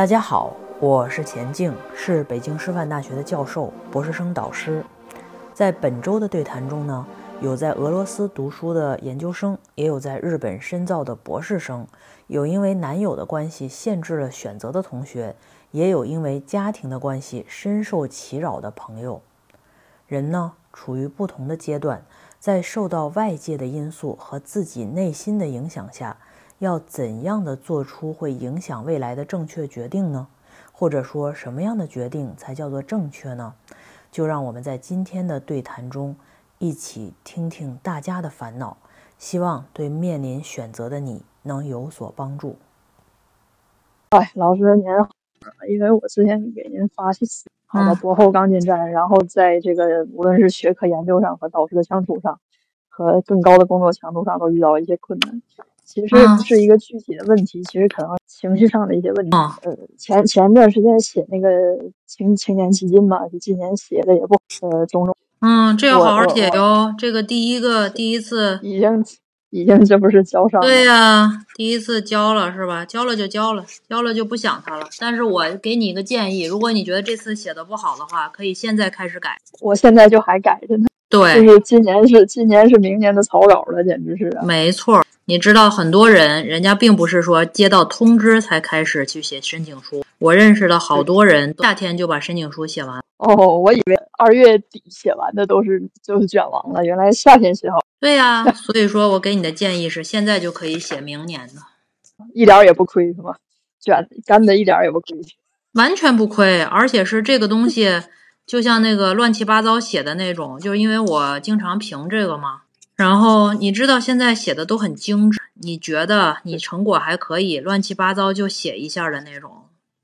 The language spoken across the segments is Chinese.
大家好，我是钱静，是北京师范大学的教授、博士生导师。在本周的对谈中呢，有在俄罗斯读书的研究生，也有在日本深造的博士生，有因为男友的关系限制了选择的同学，也有因为家庭的关系深受其扰的朋友。人呢，处于不同的阶段，在受到外界的因素和自己内心的影响下。要怎样的做出会影响未来的正确决定呢？或者说，什么样的决定才叫做正确呢？就让我们在今天的对谈中一起听听大家的烦恼，希望对面临选择的你能有所帮助。哎，老师您好，因为我之前给您发信息，好的，博后刚进站，然后在这个无论是学科研究上和导师的相处上，和更高的工作强度上，都遇到了一些困难。其实不是一个具体的问题，其实可能情绪上的一些问题。呃，前前段时间写那个青青年基金嘛，就今年写的也不呃种种。嗯，这要好好写哟。这个第一个第一次已经已经这不是交上？对呀，第一次交了是吧？交了就交了，交了就不想他了。但是我给你一个建议，如果你觉得这次写的不好的话，可以现在开始改。我现在就还改着呢。对，就是今年是今年是明年的草稿了，简直是。没错。你知道很多人，人家并不是说接到通知才开始去写申请书。我认识的好多人，夏天就把申请书写完。哦，我以为二月底写完的都是就是卷王了，原来夏天写好。对呀，所以说我给你的建议是，现在就可以写明年的，一点也不亏是吧？卷干的一点也不亏，完全不亏，而且是这个东西，就像那个乱七八糟写的那种，就是因为我经常评这个嘛。然后你知道现在写的都很精致，你觉得你成果还可以，乱七八糟就写一下的那种，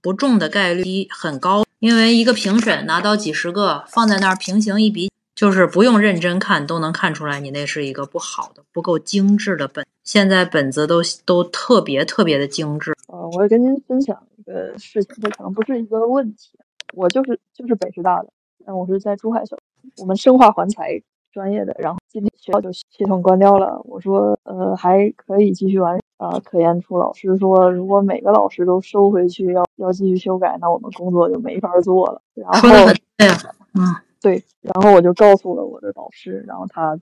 不中的概率很高。因为一个评审拿到几十个放在那儿平行一比，就是不用认真看都能看出来你那是一个不好的、不够精致的本。现在本子都都特别特别的精致。呃，我跟您分享一个事情，这可能不是一个问题。我就是就是北师大的，但我是在珠海校，我们生化环材。专业的，然后今天学校就系统关掉了。我说，呃，还可以继续完啊。科研处老师说，如果每个老师都收回去要要继续修改，那我们工作就没法做了。然后，对，嗯，对。然后我就告诉了我的导师，然后他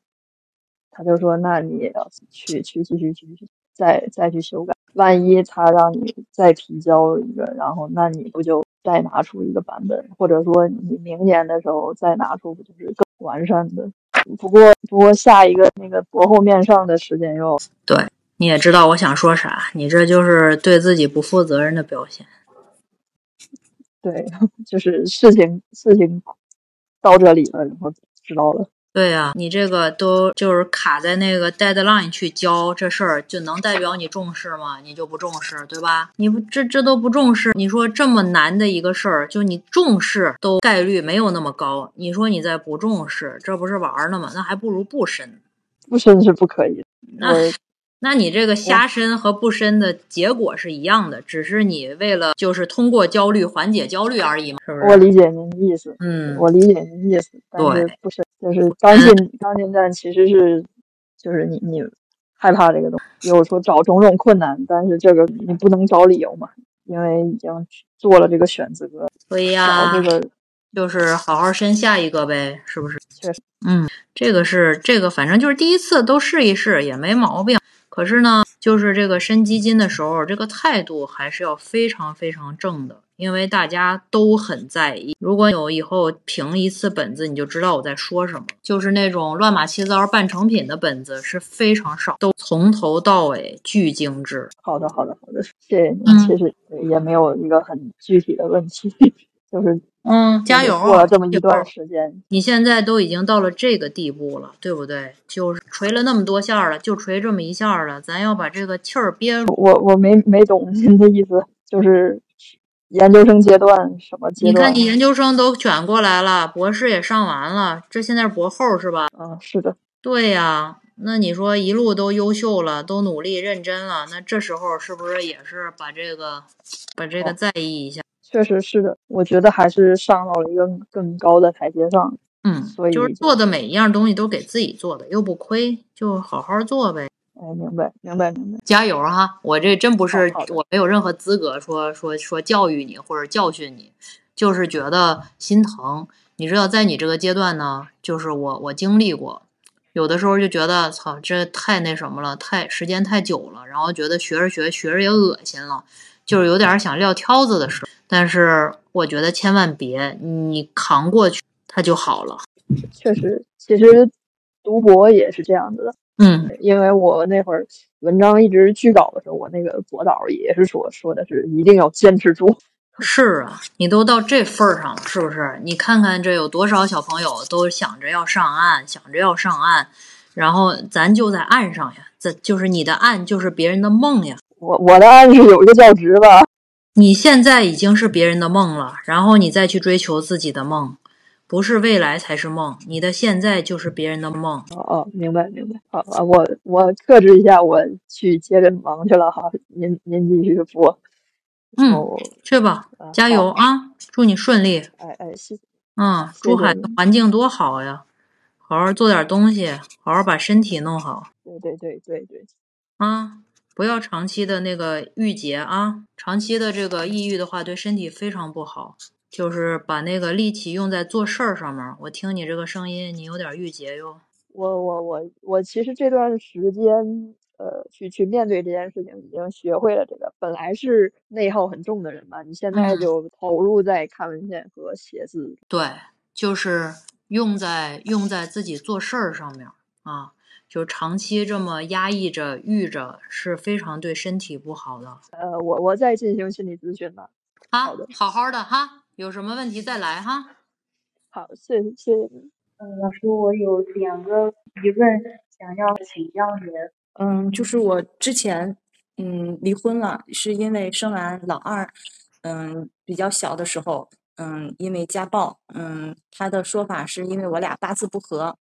他就说，那你也要去去继续继续再再去修改。万一他让你再提交一个，然后那你不就再拿出一个版本，或者说你明年的时候再拿出，不就是更完善的？不过，不过下一个那个博后面上的时间又对，你也知道我想说啥，你这就是对自己不负责任的表现。对，就是事情事情到这里了，然后知道了。对呀，你这个都就是卡在那个 deadline 去交这事儿，就能代表你重视吗？你就不重视，对吧？你不这这都不重视，你说这么难的一个事儿，就你重视都概率没有那么高，你说你再不重视，这不是玩呢吗？那还不如不申，不申是不可以。那。那你这个瞎申和不申的结果是一样的，只是你为了就是通过焦虑缓解焦虑而已嘛，是不是？我理解您的意思，嗯，我理解您的意思，但是不申就是刚进刚进站，其实是就是你你害怕这个东西，有说找种种困难，但是这个你不能找理由嘛，因为已经做了这个选择，所以呀，这个就是好好申下一个呗，是不是？确实，嗯，这个是这个，反正就是第一次都试一试也没毛病。可是呢，就是这个申基金的时候，这个态度还是要非常非常正的，因为大家都很在意。如果有以后评一次本子，你就知道我在说什么。就是那种乱码七糟半成品的本子是非常少，都从头到尾巨精致。好的，好的，好的，谢谢你。其实也没有一个很具体的问题，就是。嗯，加油！过了这么一段时间，你现在都已经到了这个地步了，对不对？就是锤了那么多下了，就锤这么一下了，咱要把这个气儿憋住。我我没没懂您的意思，就是研究生阶段什么阶段？你看你研究生都卷过来了，博士也上完了，这现在是博后是吧？嗯，是的。对呀，那你说一路都优秀了，都努力认真了，那这时候是不是也是把这个把这个在意一下？确实是的，我觉得还是上到了一个更高的台阶上。嗯，所以就是做的每一样东西都给自己做的，又不亏，就好好做呗。哎，明白，明白，明白。加油哈！我这真不是我没有任何资格说说说教育你或者教训你，就是觉得心疼。你知道，在你这个阶段呢，就是我我经历过，有的时候就觉得操，这太那什么了，太时间太久了，然后觉得学着学学着也恶心了，就是有点想撂挑子的时候。但是我觉得千万别，你扛过去，它就好了。确实，其实读博也是这样子的，嗯因为我那会儿文章一直拒稿的时候，我那个博导也是说说的是一定要坚持住。是啊，你都到这份儿上了，是不是？你看看这有多少小朋友都想着要上岸，想着要上岸，然后咱就在岸上呀，这就是你的岸，就是别人的梦呀。我我的岸是有一个教职吧，你现在已经是别人的梦了，然后你再去追求自己的梦，不是未来才是梦，你的现在就是别人的梦。哦哦，明白明白。好啊，我我克制一下，我去接着忙去了哈。您您继续播。嗯哦，去吧，啊加油啊！祝你顺利。哎哎，谢谢嗯，谢珠海的环境多好呀，好好做点东西，好好把身体弄好。对对对对对，啊，不要长期的那个郁结啊，长期的这个抑郁的话，对身体非常不好。就是把那个力气用在做事儿上面儿。我听你这个声音，你有点郁结哟。我我我我其实这段时间，呃，去去面对这件事情，已经学会了这个。本来是内耗很重的人吧，你现在嗯就投入在看文献和写字。对，就是用在用在自己做事儿上面儿啊，就长期这么压抑着、郁着，是非常对身体不好的。呃，我我在进行心理咨询呢。啊好的，好好的哈，有什么问题再来哈。好，谢谢谢谢你。嗯，老师，我有两个疑问想要请教您。嗯，就是我之前嗯离婚了，是因为生完老二，嗯比较小的时候，嗯因为家暴，嗯他的说法是因为我俩八字不合，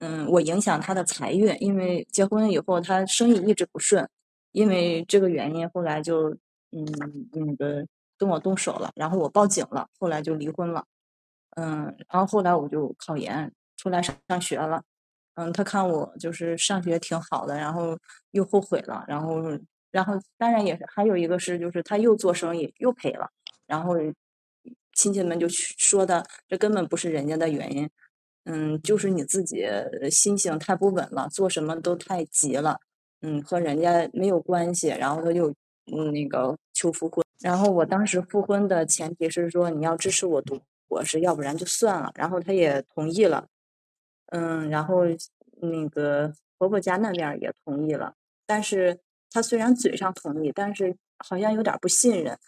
嗯我影响他的财运，因为结婚以后他生意一直不顺，因为这个原因后来就嗯那个跟我动手了，然后我报警了，后来就离婚了。嗯，然后后来我就考研出来上上学了。嗯，他看我就是上学挺好的，然后又后悔了，然后然后当然也是还有一个是就是他又做生意又赔了，然后亲戚们就去说的这根本不是人家的原因，嗯，就是你自己心性太不稳了，做什么都太急了，嗯，和人家没有关系，然后他就嗯那个求复婚，然后我当时复婚的前提是说你要支持我读博士，要不然就算了，然后他也同意了。嗯，然后那个婆婆家那边也同意了，但是他虽然嘴上同意，但是好像有点不信任，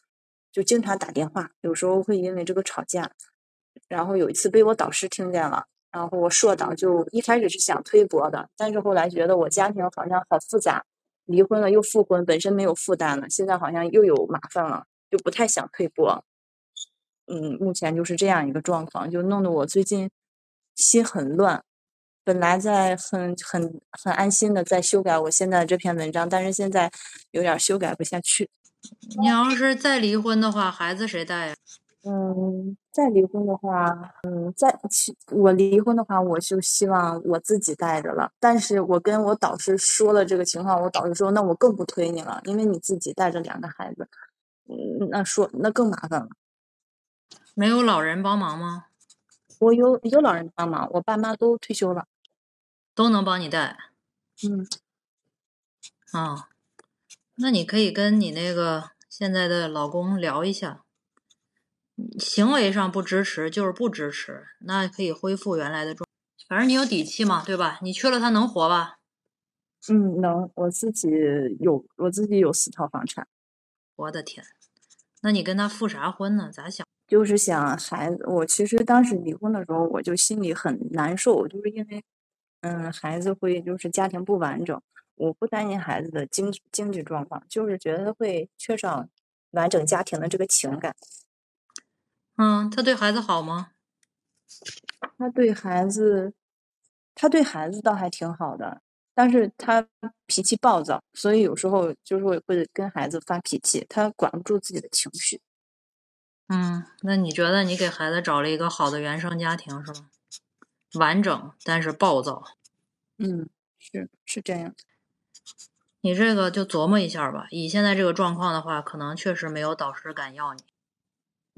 就经常打电话，有时候会因为这个吵架。然后有一次被我导师听见了，然后我硕导就一开始是想推博的，但是后来觉得我家庭好像很复杂，离婚了又复婚，本身没有负担了，现在好像又有麻烦了，就不太想推博。嗯，目前就是这样一个状况，就弄得我最近心很乱。本来在很很很安心的在修改我现在这篇文章，但是现在有点修改不下去。你要是再离婚的话，孩子谁带呀？嗯，再离婚的话，嗯，再其我离婚的话，我就希望我自己带着了。但是我跟我导师说了这个情况，我导师说那我更不推你了，因为你自己带着两个孩子，嗯，那说那更麻烦了。没有老人帮忙吗？我有有老人帮忙，我爸妈都退休了。都能帮你带嗯啊？那你可以跟你那个现在的老公聊一下，行为上不支持就是不支持，那可以恢复原来的状。反正你有底气嘛，对吧？你缺了他能活吧？嗯，能，我自己有我自己有四套房产。我的天，那你跟他复啥婚呢？咋想？就是想孩子，我其实当时离婚的时候，我就心里很难受，就是因为，嗯，孩子会就是家庭不完整，我不担心孩子的经经济状况，就是觉得会缺少完整家庭的这个情感。嗯，他对孩子好吗？他对孩子，他对孩子倒还挺好的，但是他脾气暴躁，所以有时候就是会会跟孩子发脾气，他管不住自己的情绪。嗯，那你觉得你给孩子找了一个好的原生家庭是吗？完整，但是暴躁。嗯，是是这样。你这个就琢磨一下吧。以现在这个状况的话，可能确实没有导师敢要你。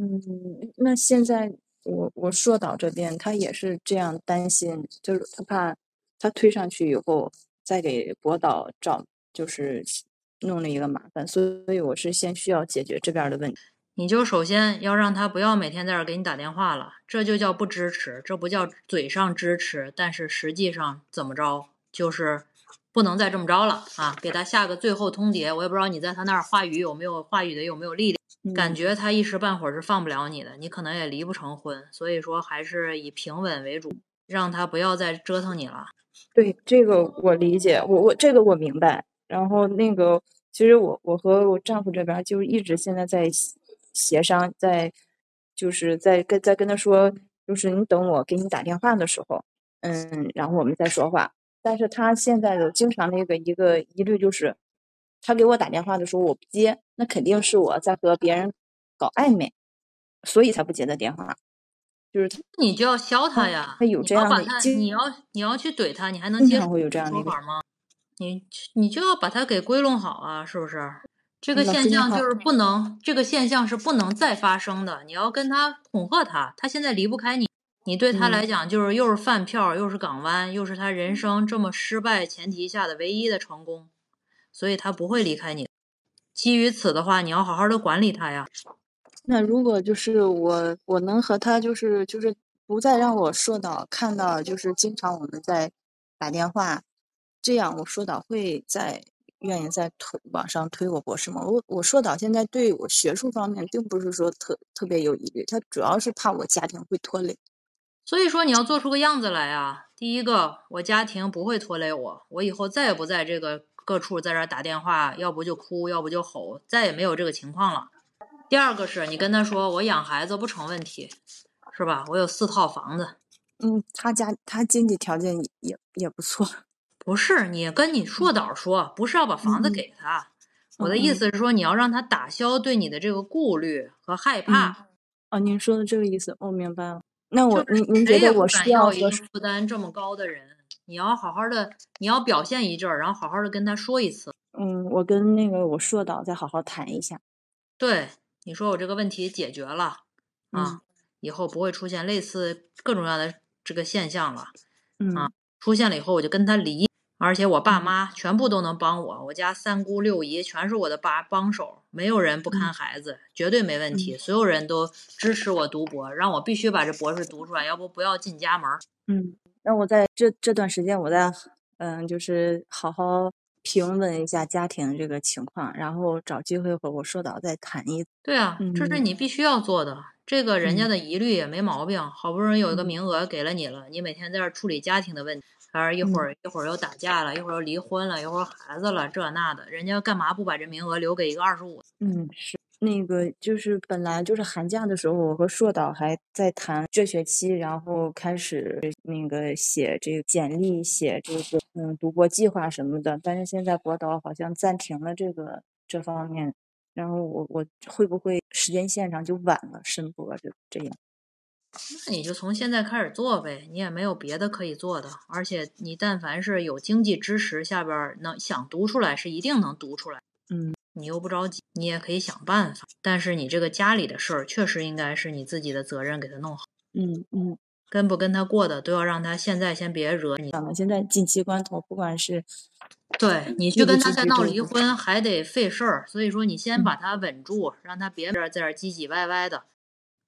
嗯，那现在我我硕导这边他也是这样担心，就是他怕他推上去以后再给博导找就是弄了一个麻烦，所以我是先需要解决这边的问题。你就首先要让他不要每天在这儿给你打电话了，这就叫不支持，这不叫嘴上支持，但是实际上怎么着就是不能再这么着了啊！给他下个最后通牒，我也不知道你在他那儿话语有没有话语的有没有力量，感觉他一时半会儿是放不了你的，你可能也离不成婚，所以说还是以平稳为主，让他不要再折腾你了。对这个我理解，我我这个我明白。然后那个其实我我和我丈夫这边就一直现在在。协商在，就是在跟在跟他说，就是你等我给你打电话的时候，嗯，然后我们再说话。但是他现在的经常那个一个疑虑，就是他给我打电话的时候我不接，那肯定是我在和别人搞暧昧，所以才不接的电话。就是他，你就要削他呀，他有这样的，你要你要去怼他，你还能接受会有这样的说法吗？你你就要把他给归拢好啊，是不是？这个现象就是不能，这个现象是不能再发生的。你要跟他恐吓他，他现在离不开你，你对他来讲就是又是饭票，又是港湾，又是他人生这么失败前提下的唯一的成功，所以他不会离开你。基于此的话，你要好好的管理他呀。那如果就是我，我能和他就是就是不再让我说到看到就是经常我们在打电话，这样我说到会在。愿意在推网上推我博士吗？我我硕导现在对我学术方面并不是说特特别有疑虑，他主要是怕我家庭会拖累。所以说你要做出个样子来啊！第一个，我家庭不会拖累我，我以后再也不在这个各处在这打电话，要不就哭，要不就吼，再也没有这个情况了。第二个是你跟他说我养孩子不成问题，是吧？我有四套房子。嗯，他家他经济条件也也不错。不是你跟你硕导说，不是要把房子给他。我的意思是说，你要让他打消对你的这个顾虑和害怕。哦，您说的这个意思，我明白了。那我您您觉得我需要一个负担这么高的人，你要好好的，你要表现一阵儿，然后好好的跟他说一次。嗯，我跟那个我硕导再好好谈一下。对，你说我这个问题解决了啊，以后不会出现类似各种各样的这个现象了。嗯啊，出现了以后我就跟他离。而且我爸妈全部都能帮我，我家三姑六姨全是我的帮帮手，没有人不看孩子，绝对没问题。所有人都支持我读博，让我必须把这博士读出来，要不不要进家门。嗯，那我在这这段时间，我在嗯，就是好好平稳一下家庭这个情况，然后找机会和我说导再谈一。对啊，这是你必须要做的。这个人家的疑虑也没毛病，好不容易有一个名额给了你了，你每天在这处理家庭的问题。还是一会儿一会儿又打架了，一会儿又离婚了，一会儿孩子了，这那的，人家干嘛不把这名额留给一个二十五？嗯，是那个，就是本来就是寒假的时候，我和硕导还在谈这学期，然后开始那个写这个简历，写这个嗯读博计划什么的。但是现在博导好像暂停了这个这方面，然后我我会不会时间线上就晚了申博这这样？那你就从现在开始做呗，你也没有别的可以做的，而且你但凡是有经济支持，下边能想读出来是一定能读出来。嗯，你又不着急，你也可以想办法。但是你这个家里的事儿，确实应该是你自己的责任，给他弄好。嗯嗯，跟不跟他过的都要让他现在先别惹你。咱们现在紧急关头，不管是对你去跟他再闹离婚，还得费事儿。所以说，你先把他稳住，让他别在这儿唧唧歪歪的。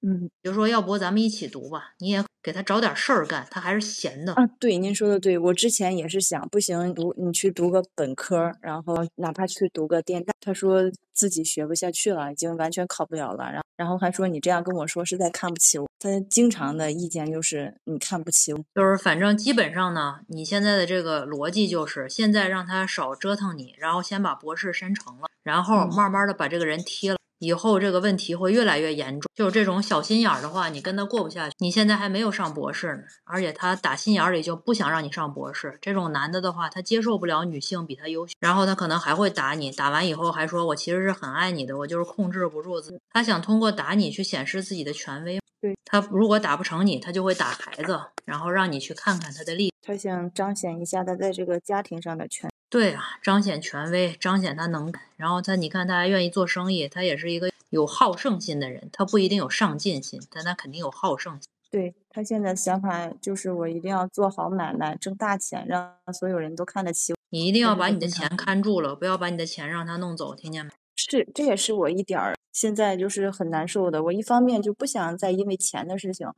嗯，就说要不咱们一起读吧，你也给他找点事儿干，他还是闲的啊。对，您说的对，我之前也是想，不行，读你去读个本科，然后哪怕去读个电大，他说自己学不下去了，已经完全考不了了。然后，然后还说你这样跟我说是在看不起我。他经常的意见就是你看不起我，就是反正基本上呢，你现在的这个逻辑就是现在让他少折腾你，然后先把博士申成了，然后慢慢的把这个人踢了。以后这个问题会越来越严重，就是这种小心眼儿的话，你跟他过不下去。你现在还没有上博士呢，而且他打心眼儿里就不想让你上博士。这种男的的话，他接受不了女性比他优秀，然后他可能还会打你，打完以后还说我其实是很爱你的，我就是控制不住自己。他想通过打你去显示自己的权威。对他如果打不成你，他就会打孩子，然后让你去看看他的力。他想彰显一下他在这个家庭上的权。对啊，彰显权威，彰显他能。然后他，你看他还愿意做生意，他也是一个有好胜心的人。他不一定有上进心，但他肯定有好胜心。对他现在想法就是我一定要做好买卖，挣大钱，让所有人都看得起我。你一定要把你的钱看住了，不要把你的钱让他弄走，听见没？是，这也是我一点儿现在就是很难受的。我一方面就不想再因为钱的事情，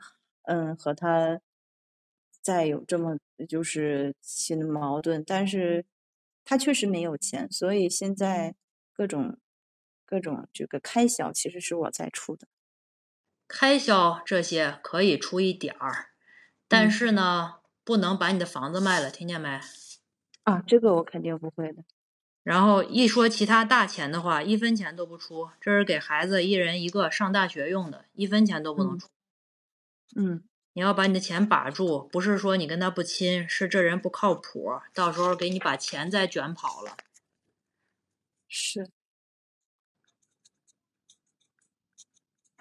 嗯，和他再有这么就是新的矛盾，但是。他确实没有钱，所以现在各种各种这个开销其实是我在出的。开销这些可以出一点儿，但是呢，不能把你的房子卖了，听见没？啊，这个我肯定不会的。然后一说其他大钱的话，一分钱都不出。这是给孩子一人一个上大学用的，一分钱都不能出。嗯。你要把你的钱把住，不是说你跟他不亲，是这人不靠谱，到时候给你把钱再卷跑了。是，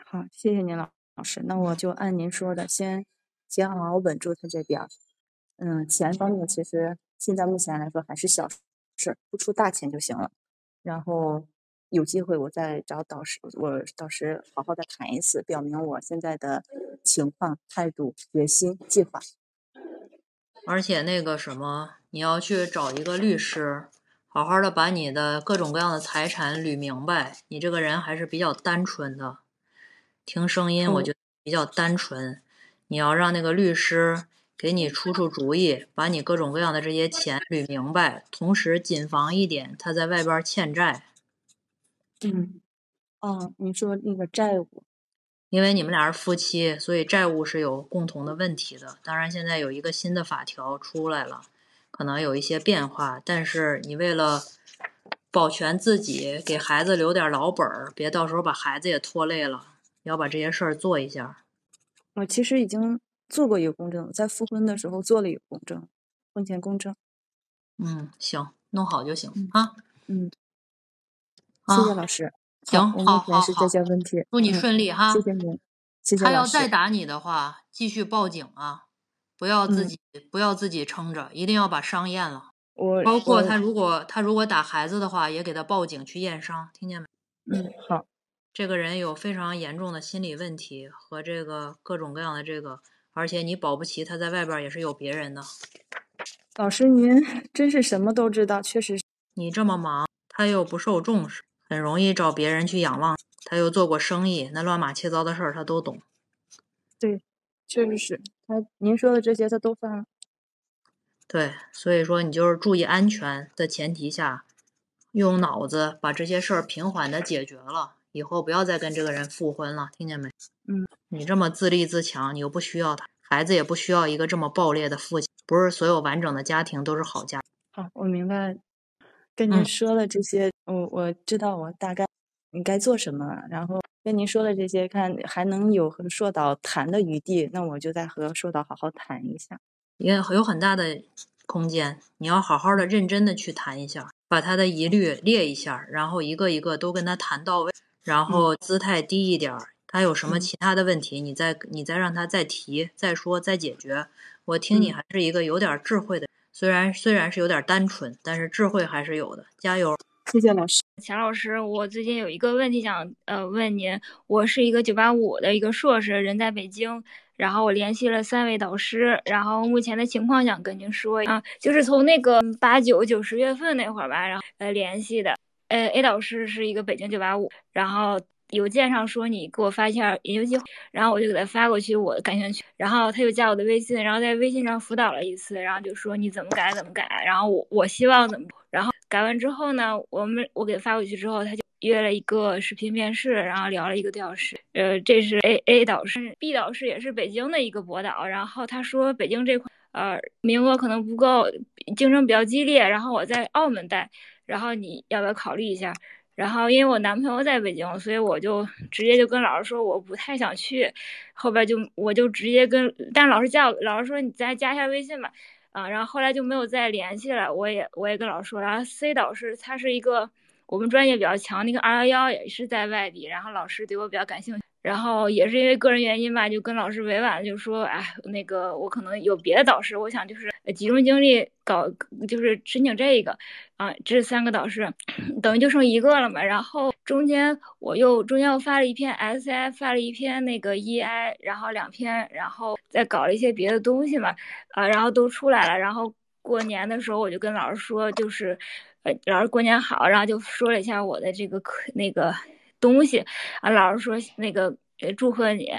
好，谢谢您老老师，那我就按您说的，先先好好稳住他这边。嗯，钱方面其实现在目前来说还是小事，不出大钱就行了。然后。有机会我再找导师，我导师好好的谈一次，表明我现在的情况、态度、决心、计划。而且那个什么，你要去找一个律师，好好的把你的各种各样的财产捋明白。你这个人还是比较单纯的，听声音我觉得比较单纯。你要让那个律师给你出出主意，把你各种各样的这些钱捋明白，同时谨防一点，他在外边欠债。嗯，哦，你说那个债务，因为你们俩是夫妻，所以债务是有共同的问题的。当然，现在有一个新的法条出来了，可能有一些变化。但是你为了保全自己，给孩子留点老本儿，别到时候把孩子也拖累了，要把这些事儿做一下。我其实已经做过一个公证，在复婚的时候做了一个公证，婚前公证。嗯，行，弄好就行啊。嗯。谢谢老师，行，好，好，是这些问题，祝你顺利哈。谢谢您，谢谢他要再打你的话，继续报警啊！不要自己，不要自己撑着，一定要把伤验了。我包括他，如果他如果打孩子的话，也给他报警去验伤，听见没？嗯，好。这个人有非常严重的心理问题和这个各种各样的这个，而且你保不齐他在外边也是有别人的。老师，您 真是什么都知道，确实。你这么忙，他又不受重视。很容易找别人去仰望，他又做过生意，那乱码七糟的事儿他都懂。对，确实是他您说的这些他都犯了。对，所以说你就是注意安全的前提下，用脑子把这些事儿平缓的解决了，以后不要再跟这个人复婚了，听见没？嗯，你这么自立自强，你又不需要他，孩子也不需要一个这么暴烈的父亲，不是所有完整的家庭都是好家。好，我明白。跟您说了这些，我我知道我大概你该做什么，然后跟您说了这些，看还能有和硕导谈的余地，那我就再和硕导好好谈一下，也有很大的空间，你要好好的、认真的去谈一下，把他的疑虑列一下，然后一个一个都跟他谈到位，然后姿态低一点儿，他有什么其他的问题，你再你再让他再提、再说、再解决。我听你还是一个有点智慧的。虽然虽然是有点单纯，但是智慧还是有的。加油！谢谢老师，钱老师，我最近有一个问题想呃问您。我是一个九八五的一个硕士，人在北京。然后我联系了三位导师，然后目前的情况想跟您说啊，就是从那个八九九十月份那会儿吧，然后呃联系的。呃，A 导师是一个北京九八五，然后。邮件上说你给我发一下研究计划，然后我就给他发过去，我感兴趣。然后他又加我的微信，然后在微信上辅导了一次，然后就说你怎么改怎么改。然后我我希望怎么，然后改完之后呢，我们我给他发过去之后，他就约了一个视频面试，然后聊了一个多小时。呃，这是 A A 导师，B 导师也是北京的一个博导，然后他说北京这块呃名额可能不够，竞争比较激烈。然后我在澳门带，然后你要不要考虑一下？然后因为我男朋友在北京，所以我就直接就跟老师说我不太想去，后边就我就直接跟，但是老师叫老师说你再加一下微信吧，啊，然后后来就没有再联系了。我也我也跟老师说，然后 C 导师他是一个我们专业比较强的一个二幺幺，也是在外地，然后老师对我比较感兴趣。然后也是因为个人原因吧，就跟老师委婉就说，哎，那个我可能有别的导师，我想就是集中精力搞，就是申请这个，啊，这三个导师，等于就剩一个了嘛。然后中间我又中间又发了一篇 SI，发了一篇那个 EI，然后两篇，然后再搞了一些别的东西嘛，啊，然后都出来了。然后过年的时候我就跟老师说，就是，呃，老师过年好，然后就说了一下我的这个课那个。东西啊，老师说那个祝贺你，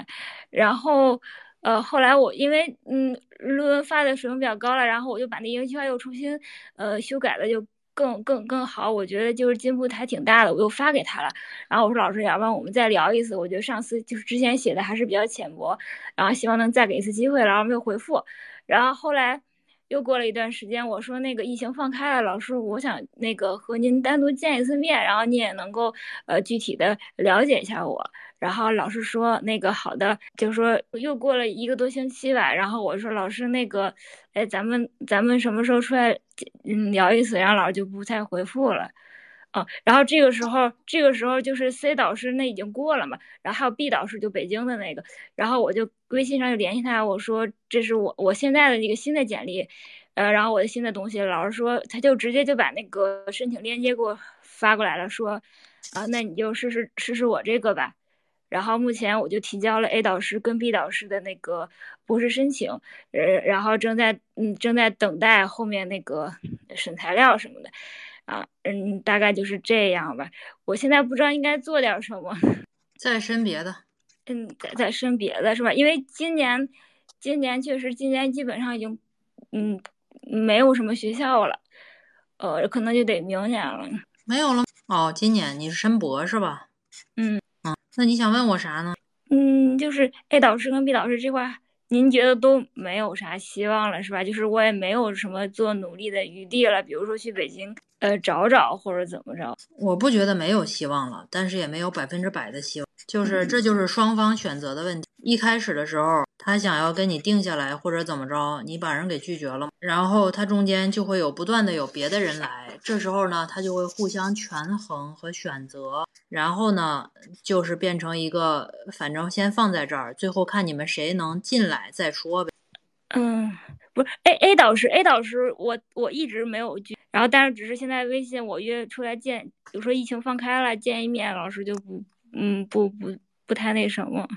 然后呃后来我因为嗯论文发的水平比较高了，然后我就把那英语计划又重新呃修改了就更更更好，我觉得就是进步还挺大的，我又发给他了。然后我说老师，要不然我们再聊一次？我觉得上次就是之前写的还是比较浅薄，然后希望能再给一次机会，然后没有回复。然后后来。又过了一段时间，我说那个疫情放开了，老师，我想那个和您单独见一次面，然后你也能够呃具体的了解一下我。然后老师说那个好的，就说又过了一个多星期吧。然后我说老师那个，哎，咱们咱们什么时候出来嗯聊一次？然后老师就不再回复了。然后这个时候，这个时候就是 C 导师那已经过了嘛，然后还有 B 导师就北京的那个，然后我就微信上就联系他，我说这是我我现在的一个新的简历，呃，然后我的新的东西，老师说他就直接就把那个申请链接给我发过来了，说啊，那你就试试试试我这个吧，然后目前我就提交了 A 导师跟 B 导师的那个博士申请，呃，然后正在嗯正在等待后面那个审材料什么的。啊，嗯，大概就是这样吧。我现在不知道应该做点什么，再申别的，嗯，再再申别的是吧？因为今年，今年确实今年基本上已经，嗯，没有什么学校了，呃，可能就得明年了。没有了哦，今年你是申博是吧？嗯嗯，那你想问我啥呢？嗯，就是 A 导师跟 B 导师这块。您觉得都没有啥希望了，是吧？就是我也没有什么做努力的余地了，比如说去北京，呃，找找或者怎么着。我不觉得没有希望了，但是也没有百分之百的希望。就是这就是双方选择的问题。一开始的时候，他想要跟你定下来或者怎么着，你把人给拒绝了，然后他中间就会有不断的有别的人来，这时候呢，他就会互相权衡和选择。然后呢，就是变成一个，反正先放在这儿，最后看你们谁能进来再说呗。嗯，不是 A A 导师 A 导师，我我一直没有拒，然后但是只是现在微信我约出来见，比如说疫情放开了见一面，老师就不，嗯，不不不太那什么，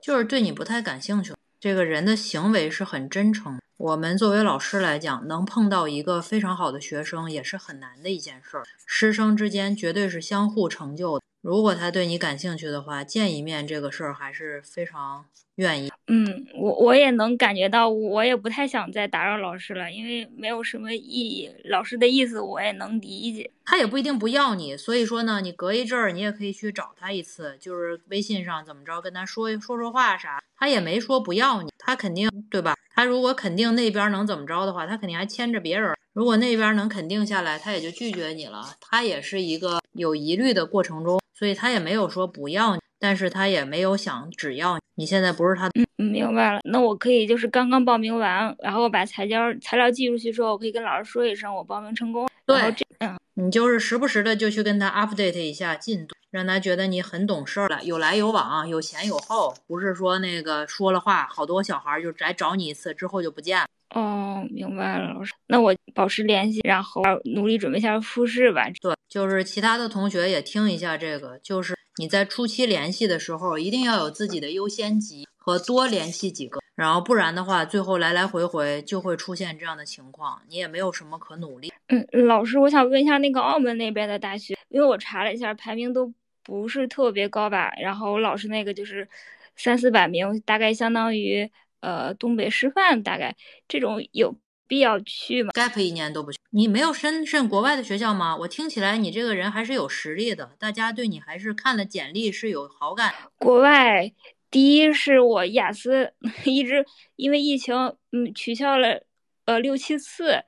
就是对你不太感兴趣。这个人的行为是很真诚。我们作为老师来讲，能碰到一个非常好的学生也是很难的一件事儿。师生之间绝对是相互成就的。如果他对你感兴趣的话，见一面这个事儿还是非常愿意。嗯，我我也能感觉到，我也不太想再打扰老师了，因为没有什么意义。老师的意思我也能理解，他也不一定不要你。所以说呢，你隔一阵儿你也可以去找他一次，就是微信上怎么着跟他说说说话啥。他也没说不要你，他肯定对吧？他如果肯定那边能怎么着的话，他肯定还牵着别人。如果那边能肯定下来，他也就拒绝你了。他也是一个有疑虑的过程中。所以他也没有说不要你，但是他也没有想只要你。现在不是他，嗯，明白了。那我可以就是刚刚报名完，然后把材料材料寄出去之后，我可以跟老师说一声我报名成功。对，这嗯，你就是时不时的就去跟他 update 一下进度，让他觉得你很懂事儿了，有来有往，有前有后，不是说那个说了话，好多小孩就来找你一次之后就不见了。哦，明白了，老师。那我保持联系，然后努力准备一下复试吧。对，就是其他的同学也听一下这个，就是你在初期联系的时候，一定要有自己的优先级和多联系几个，然后不然的话，最后来来回回就会出现这样的情况，你也没有什么可努力。嗯，老师，我想问一下那个澳门那边的大学，因为我查了一下，排名都不是特别高吧？然后老师那个就是三四百名，大概相当于。呃，东北师范大概这种有必要去吗？gap 一年都不去，你没有深圳国外的学校吗？我听起来你这个人还是有实力的，大家对你还是看了简历是有好感。国外第一是我雅思 一直因为疫情嗯取消了呃六七次，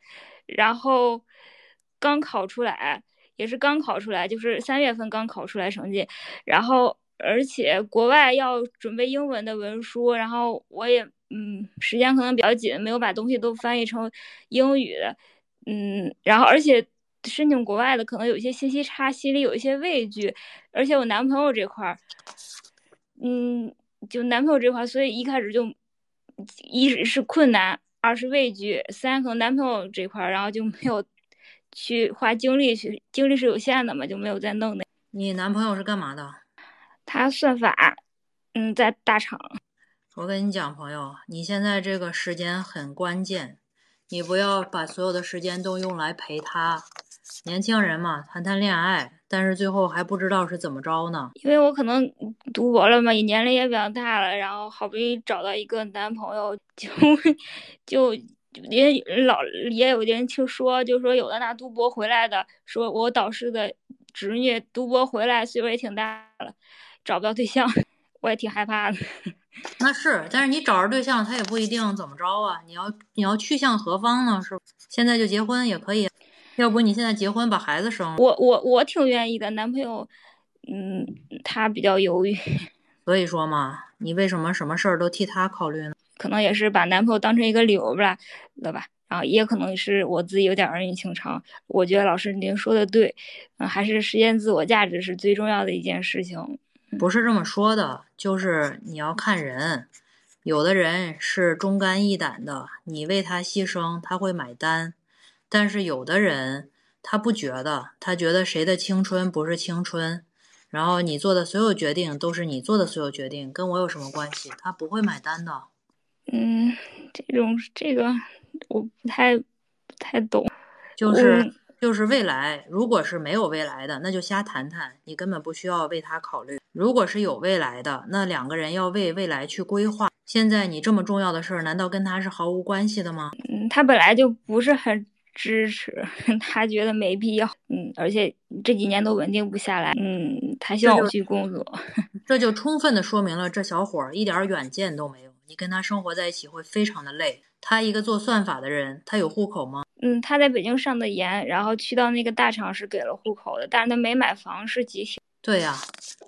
然后刚考出来也是刚考出来，就是三月份刚考出来成绩，然后而且国外要准备英文的文书，然后我也。嗯，时间可能比较紧，没有把东西都翻译成英语。嗯，然后而且申请国外的可能有一些信息差，心里有一些畏惧。而且我男朋友这块儿，嗯，就男朋友这块，所以一开始就一是困难，二是畏惧，三可能男朋友这块，然后就没有去花精力去，精力是有限的嘛，就没有再弄那。你男朋友是干嘛的？他算法，嗯，在大厂。我跟你讲，朋友，你现在这个时间很关键，你不要把所有的时间都用来陪他。年轻人嘛，谈谈恋爱，但是最后还不知道是怎么着呢。因为我可能读博了嘛，也年龄也比较大了，然后好不容易找到一个男朋友，就 就也老也有人听说，就说有的那读博回来的，说我导师的侄女读博回来，岁数也挺大了，找不到对象，我也挺害怕的。那是，但是你找着对象，他也不一定怎么着啊。你要你要去向何方呢？是现在就结婚也可以。要不你现在结婚把孩子生了？我我我挺愿意的，男朋友，嗯，他比较犹豫。所以说嘛，你为什么什么事儿都替他考虑呢？可能也是把男朋友当成一个理由吧，对吧？然后也可能是我自己有点儿儿女情长。我觉得老师您说的对，嗯，还是实现自我价值是最重要的一件事情。不是这么说的，就是你要看人，有的人是忠肝义胆的，你为他牺牲，他会买单。但是有的人他不觉得，他觉得谁的青春不是青春，然后你做的所有决定都是你做的所有决定，跟我有什么关系？他不会买单的。嗯，这种这个我不太不太懂。就是就是未来，如果是没有未来的，那就瞎谈谈，你根本不需要为他考虑。如果是有未来的，那两个人要为未来去规划。现在你这么重要的事儿，难道跟他是毫无关系的吗？嗯，他本来就不是很。支持 他觉得没必要，嗯，而且这几年都稳定不下来，嗯，他希望我去工作，这就充分的说明了这小伙儿一点远见都没有。你跟他生活在一起会非常的累。他一个做算法的人，他有户口吗？嗯，他在北京上的研，然后去到那个大厂是给了户口的，但是他没买房，是集体。对呀，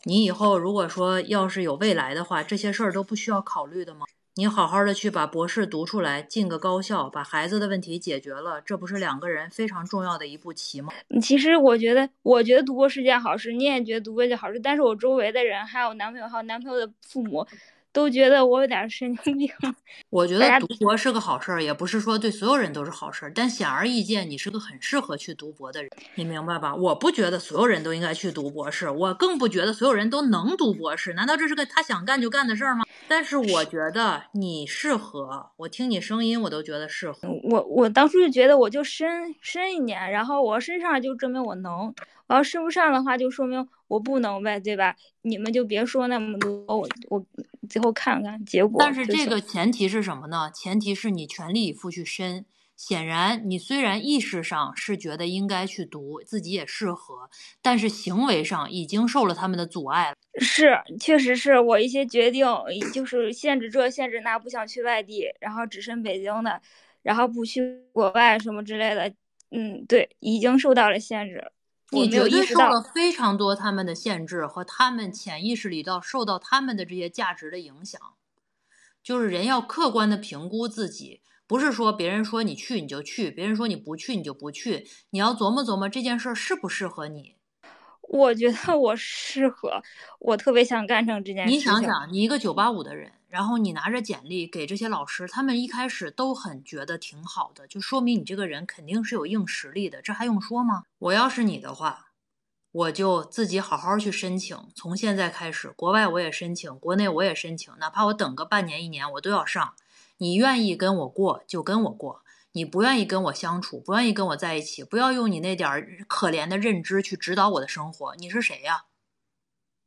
你以后如果说要是有未来的话，这些事儿都不需要考虑的吗？你好好的去把博士读出来，进个高校，把孩子的问题解决了，这不是两个人非常重要的一步棋吗？其实我觉得，我觉得读博是件好事，你也觉得读博是件好事，但是我周围的人，还有男朋友，还有男朋友的父母。都觉得我有点神经病。我觉得读博是个好事儿，也不是说对所有人都是好事儿。但显而易见，你是个很适合去读博的人，你明白吧？我不觉得所有人都应该去读博士，我更不觉得所有人都能读博士。难道这是个他想干就干的事儿吗？但是我觉得你适合，我听你声音我都觉得适合。我我当初就觉得我就申申一年，然后我申上就证明我能。我要申不上的话，就说明我不能呗，对吧？你们就别说那么多，我我最后看看结果。但是这个前提是什么呢？前提是你全力以赴去申。显然，你虽然意识上是觉得应该去读，自己也适合，但是行为上已经受了他们的阻碍了。是，确实是我一些决定，就是限制这限制那，不想去外地，然后只申北京的，然后不去国外什么之类的。嗯，对，已经受到了限制。你绝对受了非常多他们的限制和他们潜意识里到受到他们的这些价值的影响，就是人要客观的评估自己，不是说别人说你去你就去，别人说你不去你就不去，你要琢磨琢磨这件事适不适合你。我觉得我适合，我特别想干成这件事。你想想，你一个九八五的人，然后你拿着简历给这些老师，他们一开始都很觉得挺好的，就说明你这个人肯定是有硬实力的，这还用说吗？我要是你的话，我就自己好好去申请，从现在开始，国外我也申请，国内我也申请，哪怕我等个半年一年，我都要上。你愿意跟我过就跟我过。你不愿意跟我相处，不愿意跟我在一起，不要用你那点儿可怜的认知去指导我的生活。你是谁呀？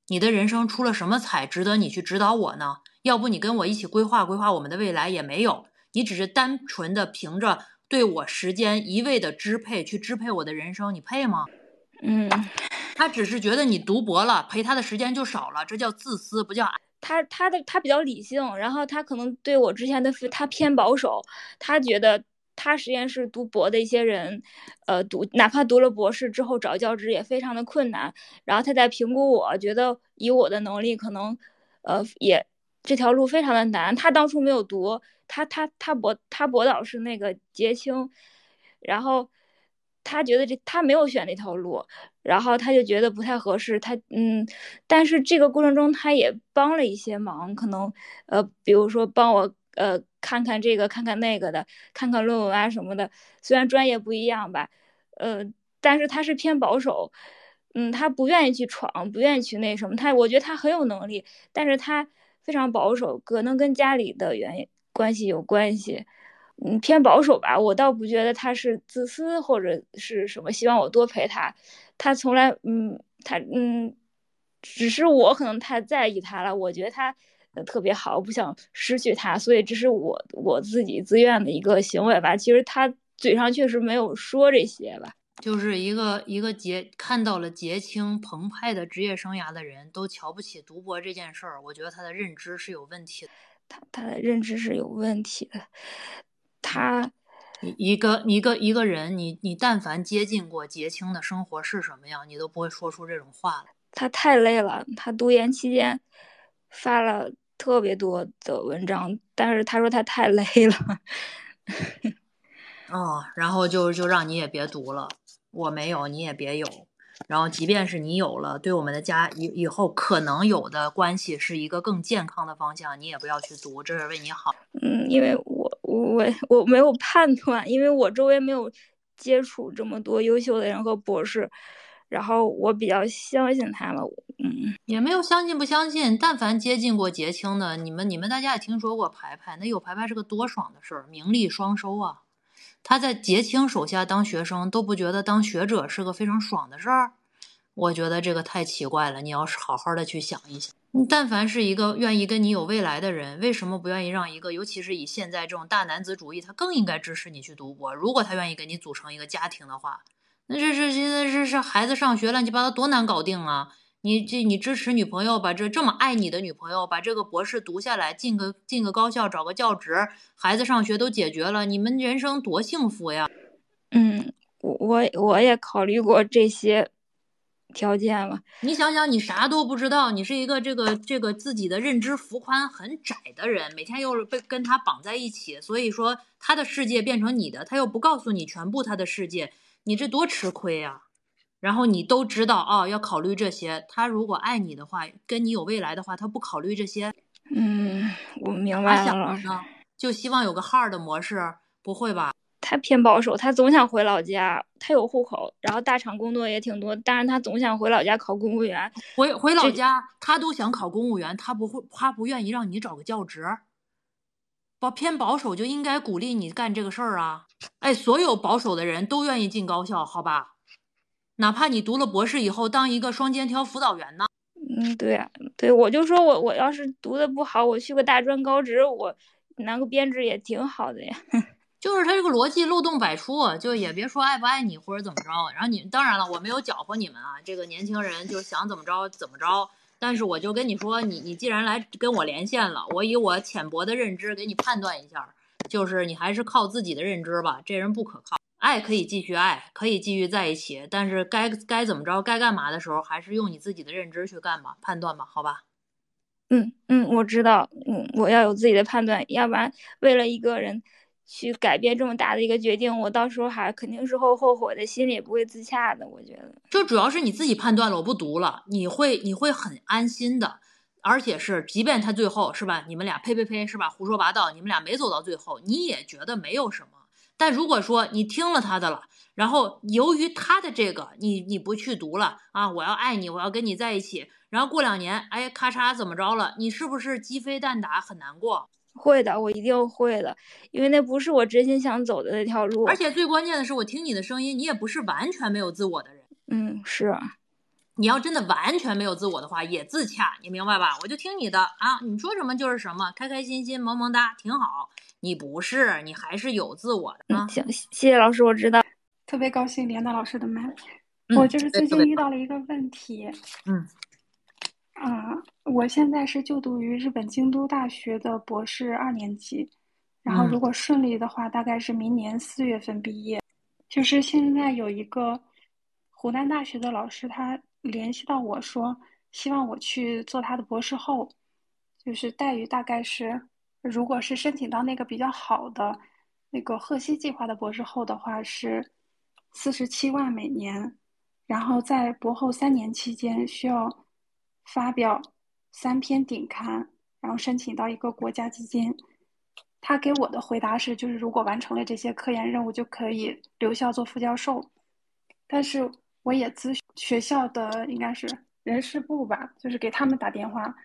你的人生出了什么彩，值得你去指导我呢？要不你跟我一起规划规划我们的未来也没有。你只是单纯的凭着对我时间一味的支配去支配我的人生，你配吗？嗯，他只是觉得你读博了，陪他的时间就少了，这叫自私，不叫爱。他他的他比较理性，然后他可能对我之前的他偏保守，他觉得。他实验室读博的一些人，呃，读哪怕读了博士之后找教职也非常的困难。然后他在评估，我觉得以我的能力，可能，呃，也这条路非常的难。他当初没有读，他他他博他博导是那个结清，然后他觉得这他没有选那条路，然后他就觉得不太合适。他嗯，但是这个过程中他也帮了一些忙，可能呃，比如说帮我呃看看这个看看那个的，看看论文啊什么的。虽然专业不一样吧，呃，但是他是偏保守，嗯，他不愿意去闯，不愿意去那什么。他我觉得他很有能力，但是他非常保守，可能跟家里的原因关系有关系。嗯，偏保守吧，我倒不觉得他是自私或者是什么，希望我多陪他。他从来，嗯，他，嗯，只是我可能太在意他了，我觉得他特别好，不想失去他，所以这是我我自己自愿的一个行为吧。其实他嘴上确实没有说这些吧，就是一个一个杰看到了杰青澎湃的职业生涯的人都瞧不起读博这件事儿，我觉得他的认知是有问题的。他他的认知是有问题的。他一一个一个一个人，你你但凡接近过杰青的生活是什么样，你都不会说出这种话来。他太累了，他读研期间发了特别多的文章，但是他说他太累了。哦，然后就就让你也别读了，我没有，你也别有。然后，即便是你有了，对我们的家以以后可能有的关系是一个更健康的方向，你也不要去读，这是为你好。嗯，因为我我我没有判断，因为我周围没有接触这么多优秀的人和博士，然后我比较相信他们。嗯，也没有相信不相信，但凡接近过结清的，你们你们大家也听说过排排，那有排排是个多爽的事儿，名利双收啊。他在结清手下当学生都不觉得当学者是个非常爽的事儿，我觉得这个太奇怪了。你要是好好的去想一想，但凡是一个愿意跟你有未来的人，为什么不愿意让一个，尤其是以现在这种大男子主义，他更应该支持你去读博。如果他愿意跟你组成一个家庭的话，那这是现在这是孩子上学乱七八糟多难搞定啊！你这你支持女朋友把这这么爱你的女朋友把这个博士读下来，进个进个高校，找个教职，孩子上学都解决了，你们人生多幸福呀！嗯，我我我也考虑过这些条件了。你想想，你啥都不知道，你是一个这个这个自己的认知幅宽很窄的人，每天又是被跟他绑在一起，所以说他的世界变成你的，他又不告诉你全部他的世界，你这多吃亏呀！然后你都知道啊，要考虑这些。他如果爱你的话，跟你有未来的话，他不考虑这些。嗯，我明白了。就希望有个 hard 模式，不会吧？他偏保守，他总想回老家。他有户口，然后大厂工作也挺多，但是他总想回老家考公务员。回回老家，他都想考公务员，他不会，他不愿意让你找个教职。保偏保守就应该鼓励你干这个事儿啊！哎，所有保守的人都愿意进高校，好吧？哪怕你读了博士以后当一个双肩挑辅导员呢？嗯，对啊，对，我就说我我要是读的不好，我去个大专高职，我拿个编制也挺好的呀。就是他这个逻辑漏洞百出，就也别说爱不爱你或者怎么着。然后你当然了，我没有搅和你们啊，这个年轻人就想怎么着怎么着。但是我就跟你说，你你既然来跟我连线了，我以我浅薄的认知给你判断一下，就是你还是靠自己的认知吧，这人不可靠。爱可以继续爱，可以继续在一起，但是该该怎么着，该干嘛的时候，还是用你自己的认知去干吧，判断吧，好吧？嗯嗯，我知道，嗯，我要有自己的判断，要不然为了一个人去改变这么大的一个决定，我到时候还肯定是会后悔的，心里也不会自洽的。我觉得，就主要是你自己判断了，我不读了，你会你会很安心的，而且是，即便他最后是吧，你们俩呸呸呸是吧，胡说八道，你们俩没走到最后，你也觉得没有什么。但如果说你听了他的了，然后由于他的这个，你你不去读了啊，我要爱你，我要跟你在一起，然后过两年，哎，咔嚓怎么着了？你是不是鸡飞蛋打，很难过？会的，我一定会的，因为那不是我真心想走的那条路。而且最关键的是，我听你的声音，你也不是完全没有自我的人。嗯，是。你要真的完全没有自我的话，也自洽，你明白吧？我就听你的啊，你说什么就是什么，开开心心，萌萌哒，挺好。你不是，你还是有自我的。嗯，行，谢谢老师，我知道。特别高兴连到老师的麦。我就是最近遇到了一个问题。嗯。啊，我现在是就读于日本京都大学的博士二年级，然后如果顺利的话，大概是明年四月份毕业。就是现在有一个湖南大学的老师，他联系到我说，希望我去做他的博士后，就是待遇大概是。如果是申请到那个比较好的那个贺西计划的博士后的话，是四十七万每年，然后在博后三年期间需要发表三篇顶刊，然后申请到一个国家基金。他给我的回答是，就是如果完成了这些科研任务，就可以留校做副教授。但是我也咨询学校的应该是人事部吧，就是给他们打电话，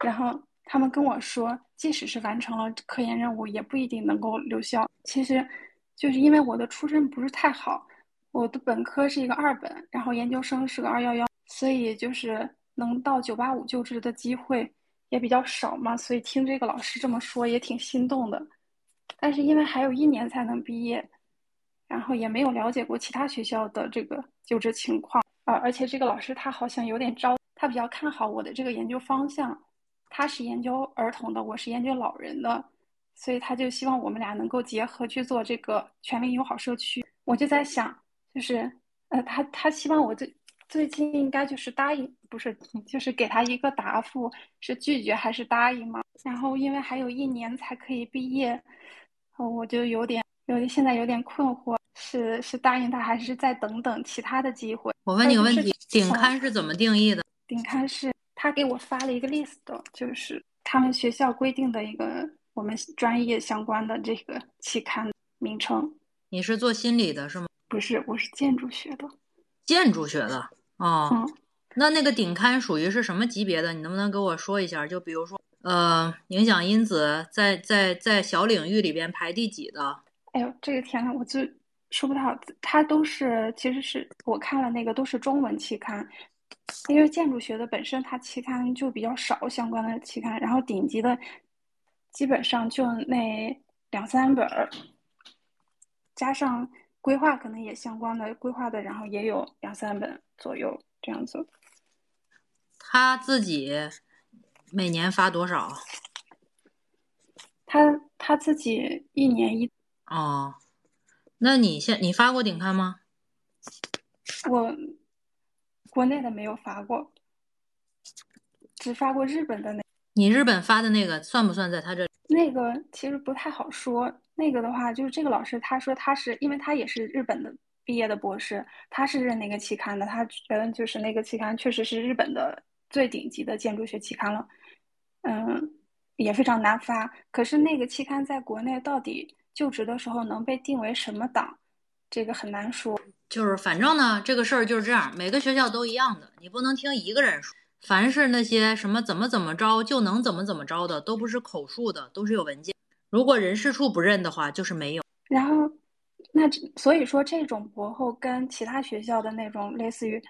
然后他们跟我说，即使是完成了科研任务，也不一定能够留校。其实，就是因为我的出身不是太好，我的本科是一个二本，然后研究生是个二幺幺，所以就是能到九八五就职的机会。也比较少嘛，所以听这个老师这么说也挺心动的。但是因为还有一年才能毕业，然后也没有了解过其他学校的这个就职情况啊。而且这个老师他好像有点招，他比较看好我的这个研究方向。他是研究儿童的，我是研究老人的，所以他就希望我们俩能够结合去做这个全民友好社区。我就在想，就是呃，他他希望我最。最近应该就是答应，不是，就是给他一个答复，是拒绝还是答应吗？然后因为还有一年才可以毕业，我就有点有点现在有点困惑，是是答应他还是再等等其他的机会？我问你个问题，顶刊是怎么定义的？顶刊是他给我发了一个 list，就是他们学校规定的一个我们专业相关的这个期刊名称。你是做心理的是吗？不是，我是建筑学的。建筑学的哦，那那个顶刊属于是什么级别的？你能不能给我说一下？就比如说，呃，影响因子在在在小领域里边排第几的？哎呦，这个天呐，我就说不好。它都是，其实是我看了那个都是中文期刊，因为建筑学的本身它期刊就比较少相关的期刊，然后顶级的基本上就那两三本儿，加上。规划可能也相关的规划的，然后也有两三本左右这样子。他自己每年发多少？他他自己一年一。哦，那你现你发过顶刊吗？我国内的没有发过，只发过日本的那。你日本发的那个算不算在他这？那个其实不太好说。那个的话，就是这个老师他说他是因为他也是日本的毕业的博士，他是认那个期刊的，他觉得就是那个期刊确实是日本的最顶级的建筑学期刊了，嗯，也非常难发。可是那个期刊在国内到底就职的时候能被定为什么档，这个很难说。就是反正呢，这个事儿就是这样，每个学校都一样的，你不能听一个人说。凡是那些什么怎么怎么着就能怎么怎么着的，都不是口述的，都是有文件。如果人事处不认的话，就是没有。然后，那所以说这种博后跟其他学校的那种类似于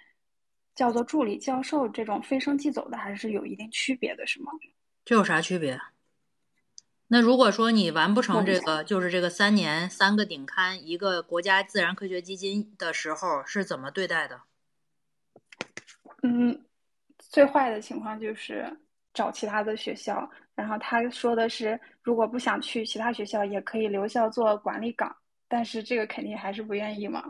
叫做助理教授这种非升即走的，还是有一定区别的，是吗？这有啥区别？那如果说你完不成这个，就是这个三年三个顶刊一个国家自然科学基金的时候，是怎么对待的？嗯，最坏的情况就是找其他的学校。然后他说的是，如果不想去其他学校，也可以留校做管理岗，但是这个肯定还是不愿意嘛。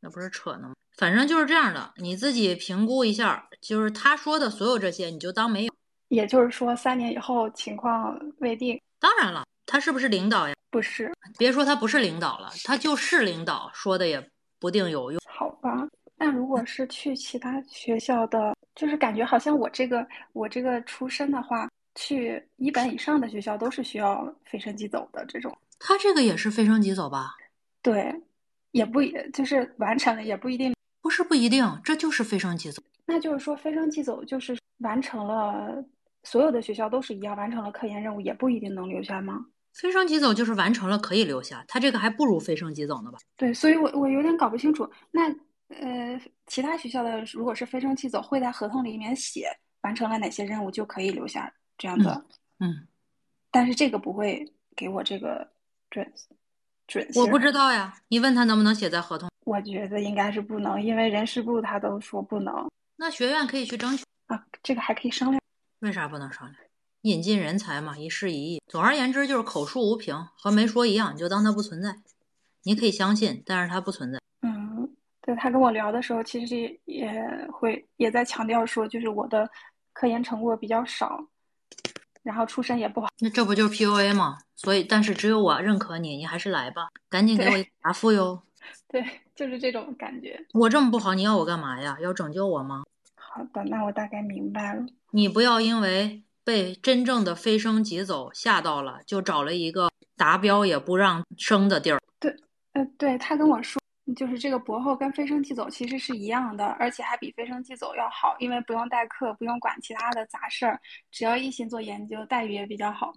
那不是扯呢吗？反正就是这样的，你自己评估一下，就是他说的所有这些，你就当没有。也就是说，三年以后情况未定。当然了，他是不是领导呀？不是，别说他不是领导了，他就是领导，说的也不定有用。好吧，那如果是去其他学校的，就是感觉好像我这个我这个出身的话。去一本以上的学校都是需要非升即走的这种，他这个也是非升即走吧？对，也不就是完成了也不一定，不是不一定，这就是非升即走。那就是说非升即走就是完成了所有的学校都是一样，完成了科研任务也不一定能留下吗？飞升即走就是完成了可以留下，他这个还不如飞升即走呢吧？对，所以我我有点搞不清楚，那呃其他学校的如果是飞升即走，会在合同里面写完成了哪些任务就可以留下。这样的，嗯，但是这个不会给我这个准准。我不知道呀，你问他能不能写在合同？我觉得应该是不能，因为人事部他都说不能。那学院可以去争取啊，这个还可以商量。为啥不能商量？引进人才嘛，一事一议。总而言之，就是口述无凭，和没说一样，你就当他不存在。你可以相信，但是他不存在。嗯，对他跟我聊的时候，其实也会也在强调说，就是我的科研成果比较少。然后出身也不好，那这不就是 PUA 吗？所以，但是只有我认可你，你还是来吧，赶紧给我答复哟。对，就是这种感觉。我这么不好，你要我干嘛呀？要拯救我吗？好的，那我大概明白了。你不要因为被真正的飞升即走吓到了，就找了一个达标也不让升的地儿。对，呃，对他跟我说，就是这个博后跟飞升即走其实是一样的，而且还比飞升即走要好，因为不用代课，不用管其他的杂事儿，只要一心做研究，待遇也比较好。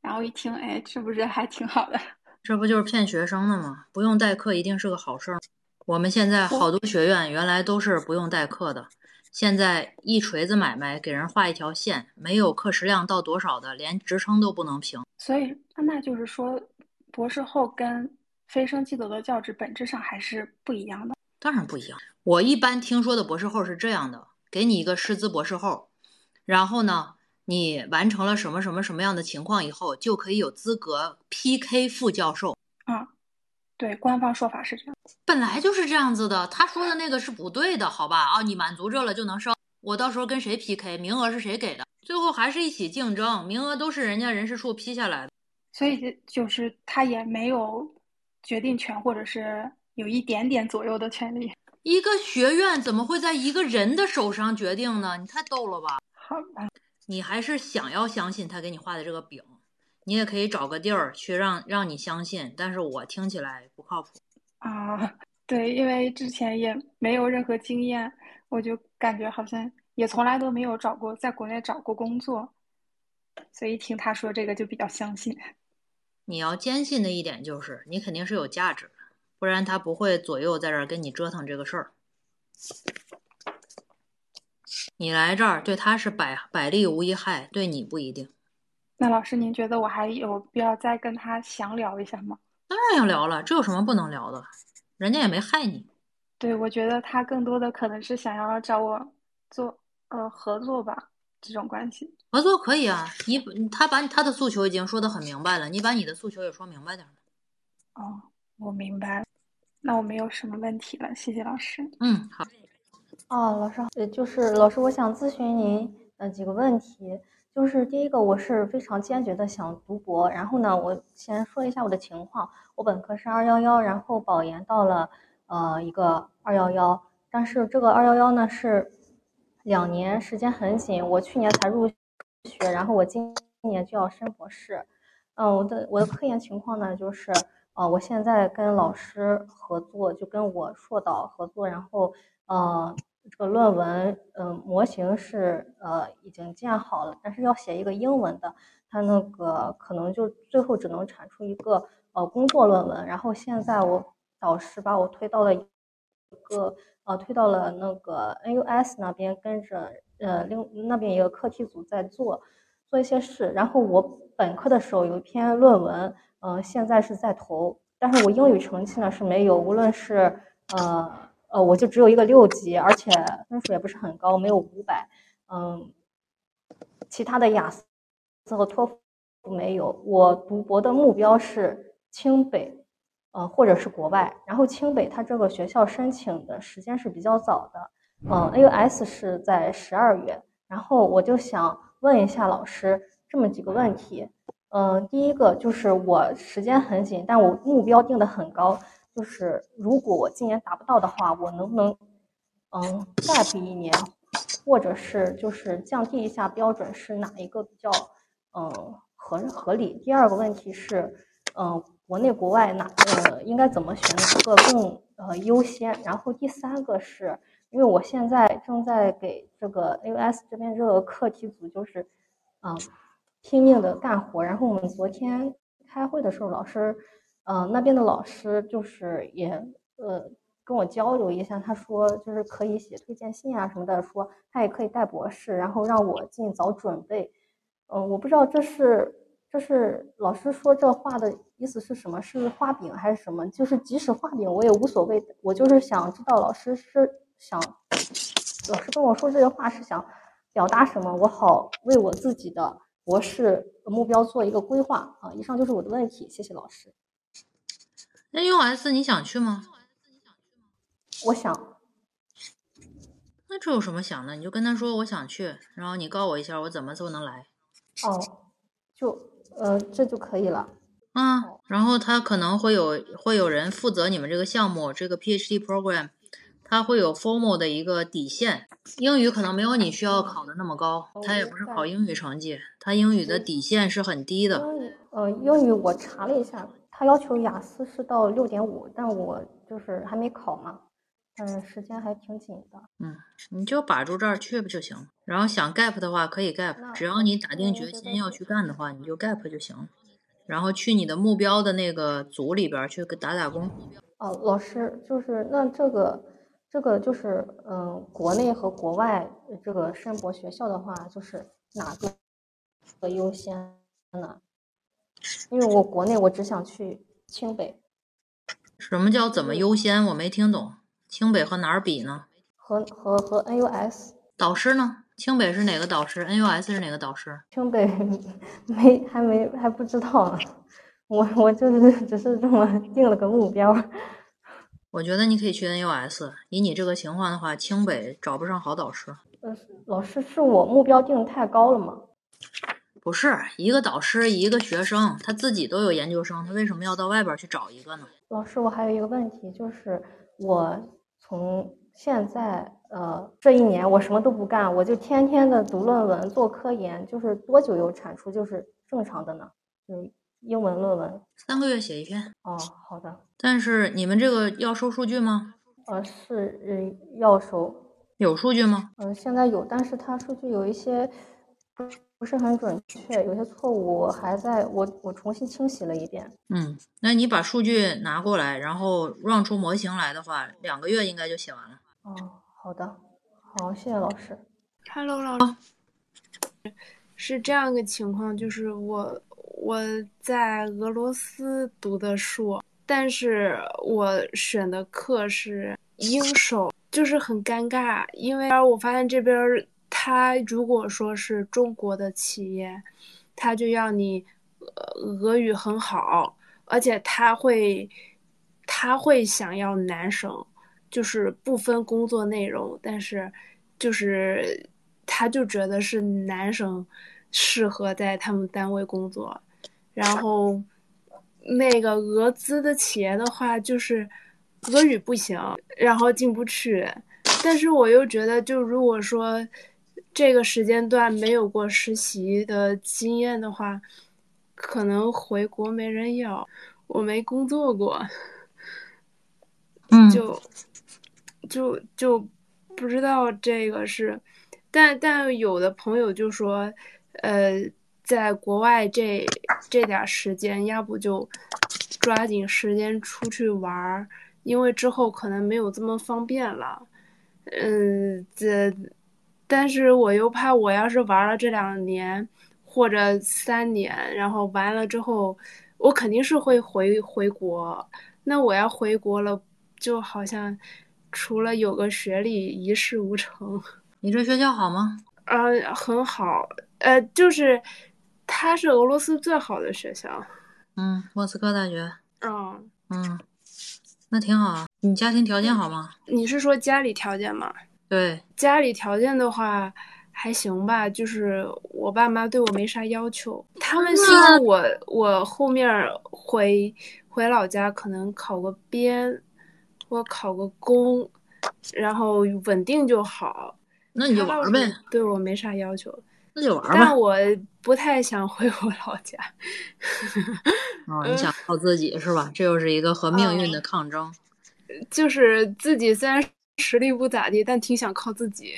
然后一听，哎，是不是还挺好的？这不就是骗学生的吗？不用代课一定是个好事儿。我们现在好多学院原来都是不用代课的，现在一锤子买卖给人画一条线，没有课时量到多少的，连职称都不能评。所以那就是说，博士后跟非升即走的教职本质上还是不一样的。当然不一样。我一般听说的博士后是这样的：给你一个师资博士后，然后呢？你完成了什么什么什么样的情况以后，就可以有资格 PK 副教授。嗯，对，官方说法是这样，本来就是这样子的。他说的那个是不对的，好吧？啊，你满足这了就能升，我到时候跟谁 PK，名额是谁给的？最后还是一起竞争，名额都是人家人事处批下来的。所以就是他也没有决定权，或者是有一点点左右的权利。一个学院怎么会在一个人的手上决定呢？你太逗了吧？好吧。你还是想要相信他给你画的这个饼，你也可以找个地儿去让让你相信，但是我听起来不靠谱啊。对，因为之前也没有任何经验，我就感觉好像也从来都没有找过在国内找过工作，所以听他说这个就比较相信。你要坚信的一点就是你肯定是有价值的，不然他不会左右在这儿跟你折腾这个事儿。你来这儿对他是百百利无一害，对你不一定。那老师，您觉得我还有必要再跟他详聊一下吗？当然要聊了，这有什么不能聊的？人家也没害你。对，我觉得他更多的可能是想要找我做呃合作吧，这种关系。合作可以啊，你他把他的诉求已经说的很明白了，你把你的诉求也说明白点。哦，我明白了，那我没有什么问题了，谢谢老师。嗯，好。哦，老师，呃，就是老师，我想咨询您呃几个问题。就是第一个，我是非常坚决的想读博。然后呢，我先说一下我的情况。我本科是二幺幺，然后保研到了呃一个二幺幺，但是这个二幺幺呢是两年，时间很紧。我去年才入学，然后我今年就要升博士。嗯，我的我的科研情况呢就是，呃，我现在跟老师合作，就跟我硕导合作，然后呃。这个论文，嗯，模型是呃已经建好了，但是要写一个英文的，它那个可能就最后只能产出一个呃工作论文。然后现在我导师把我推到了一个呃推到了那个 NUS 那边，跟着呃另那边一个课题组在做做一些事。然后我本科的时候有一篇论文，嗯，现在是在投，但是我英语成绩呢是没有，无论是呃。呃，我就只有一个六级，而且分数也不是很高，没有五百。嗯，其他的雅思和托福没有。我读博的目标是清北，呃，或者是国外。然后清北它这个学校申请的时间是比较早的，嗯，AUS 是在十二月。然后我就想问一下老师这么几个问题。嗯，第一个就是我时间很紧，但我目标定的很高。就是如果我今年达不到的话，我能不能嗯再补一年，或者是就是降低一下标准，是哪一个比较嗯合合理？第二个问题是，嗯国内国外哪呃应该怎么选哪个更呃优先？然后第三个是因为我现在正在给这个 AUS 这边这个课题组就是嗯拼命的干活，然后我们昨天开会的时候，老师。嗯，那边的老师就是也呃跟我交流一下，他说就是可以写推荐信啊什么的，说他也可以带博士，然后让我尽早准备。嗯，我不知道这是这是老师说这话的意思是什么？是画饼还是什么？就是即使画饼我也无所谓，我就是想知道老师是想老师跟我说这些话是想表达什么，我好为我自己的博士目标做一个规划啊。以上就是我的问题，谢谢老师。那 US 你想去吗？我想。那这有什么想的？你就跟他说我想去，然后你告我一下，我怎么就能来？哦，就呃这就可以了。啊，然后他可能会有会有人负责你们这个项目，这个 PhD program，他会有 formal 的一个底线。英语可能没有你需要考的那么高，他也不是考英语成绩，他英语的底线是很低的。英语呃，英语我查了一下，他要求雅思是到六点五，但我就是还没考嘛，嗯，时间还挺紧的。嗯，你就把住这儿去不就行了？然后想 gap 的话可以 gap，只要你打定决心要去干的话，你就 gap 就行。然后去你的目标的那个组里边去打打工。哦，老师，就是那这个这个就是嗯，国内和国外这个申博学校的话，就是哪个优先呢？因为我国内我只想去清北。什么叫怎么优先？我没听懂。清北和哪儿比呢？和和和 NUS。导师呢？清北是哪个导师？NUS 是哪个导师？清北没还没还不知道呢，我我就是只是这么定了个目标。我觉得你可以去 NUS，以你这个情况的话，清北找不上好导师。呃，老师是我目标定太高了吗？不是，一个导师一个学生，他自己都有研究生，他为什么要到外边去找一个呢？老师，我还有一个问题，就是我从现在。呃，这一年我什么都不干，我就天天的读论文、做科研，就是多久有产出就是正常的呢？就是英文论文三个月写一篇。哦，好的。但是你们这个要收数据吗？呃，是呃要收。有数据吗？嗯，现在有，但是它数据有一些不不是很准确，有些错误，我还在我我重新清洗了一遍。嗯，那你把数据拿过来，然后 run 出模型来的话，两个月应该就写完了。哦。好的，好，谢谢老师。Hello，老师，是这样一个情况，就是我我在俄罗斯读的书，但是我选的课是英授，就是很尴尬，因为我发现这边他如果说是中国的企业，他就要你俄语很好，而且他会他会想要男生。就是不分工作内容，但是就是他就觉得是男生适合在他们单位工作，然后那个俄资的企业的话，就是俄语不行，然后进不去。但是我又觉得，就如果说这个时间段没有过实习的经验的话，可能回国没人要。我没工作过，嗯，就。就就不知道这个是，但但有的朋友就说，呃，在国外这这点时间，要不就抓紧时间出去玩儿，因为之后可能没有这么方便了。嗯，这，但是我又怕我要是玩了这两年或者三年，然后完了之后，我肯定是会回回国。那我要回国了，就好像。除了有个学历，一事无成。你这学校好吗？呃，很好。呃，就是它是俄罗斯最好的学校。嗯，莫斯科大学。嗯嗯，那挺好啊。你家庭条件好吗？你是说家里条件吗？对，家里条件的话还行吧。就是我爸妈对我没啥要求，他们希望我我后面回回老家可能考个编。或考个公，然后稳定就好。那你就玩呗。对我没啥要求。那就玩吧。但我不太想回我老家。哦，你想靠自己是吧？这又是一个和命运的抗争。就是自己虽然实力不咋地，但挺想靠自己。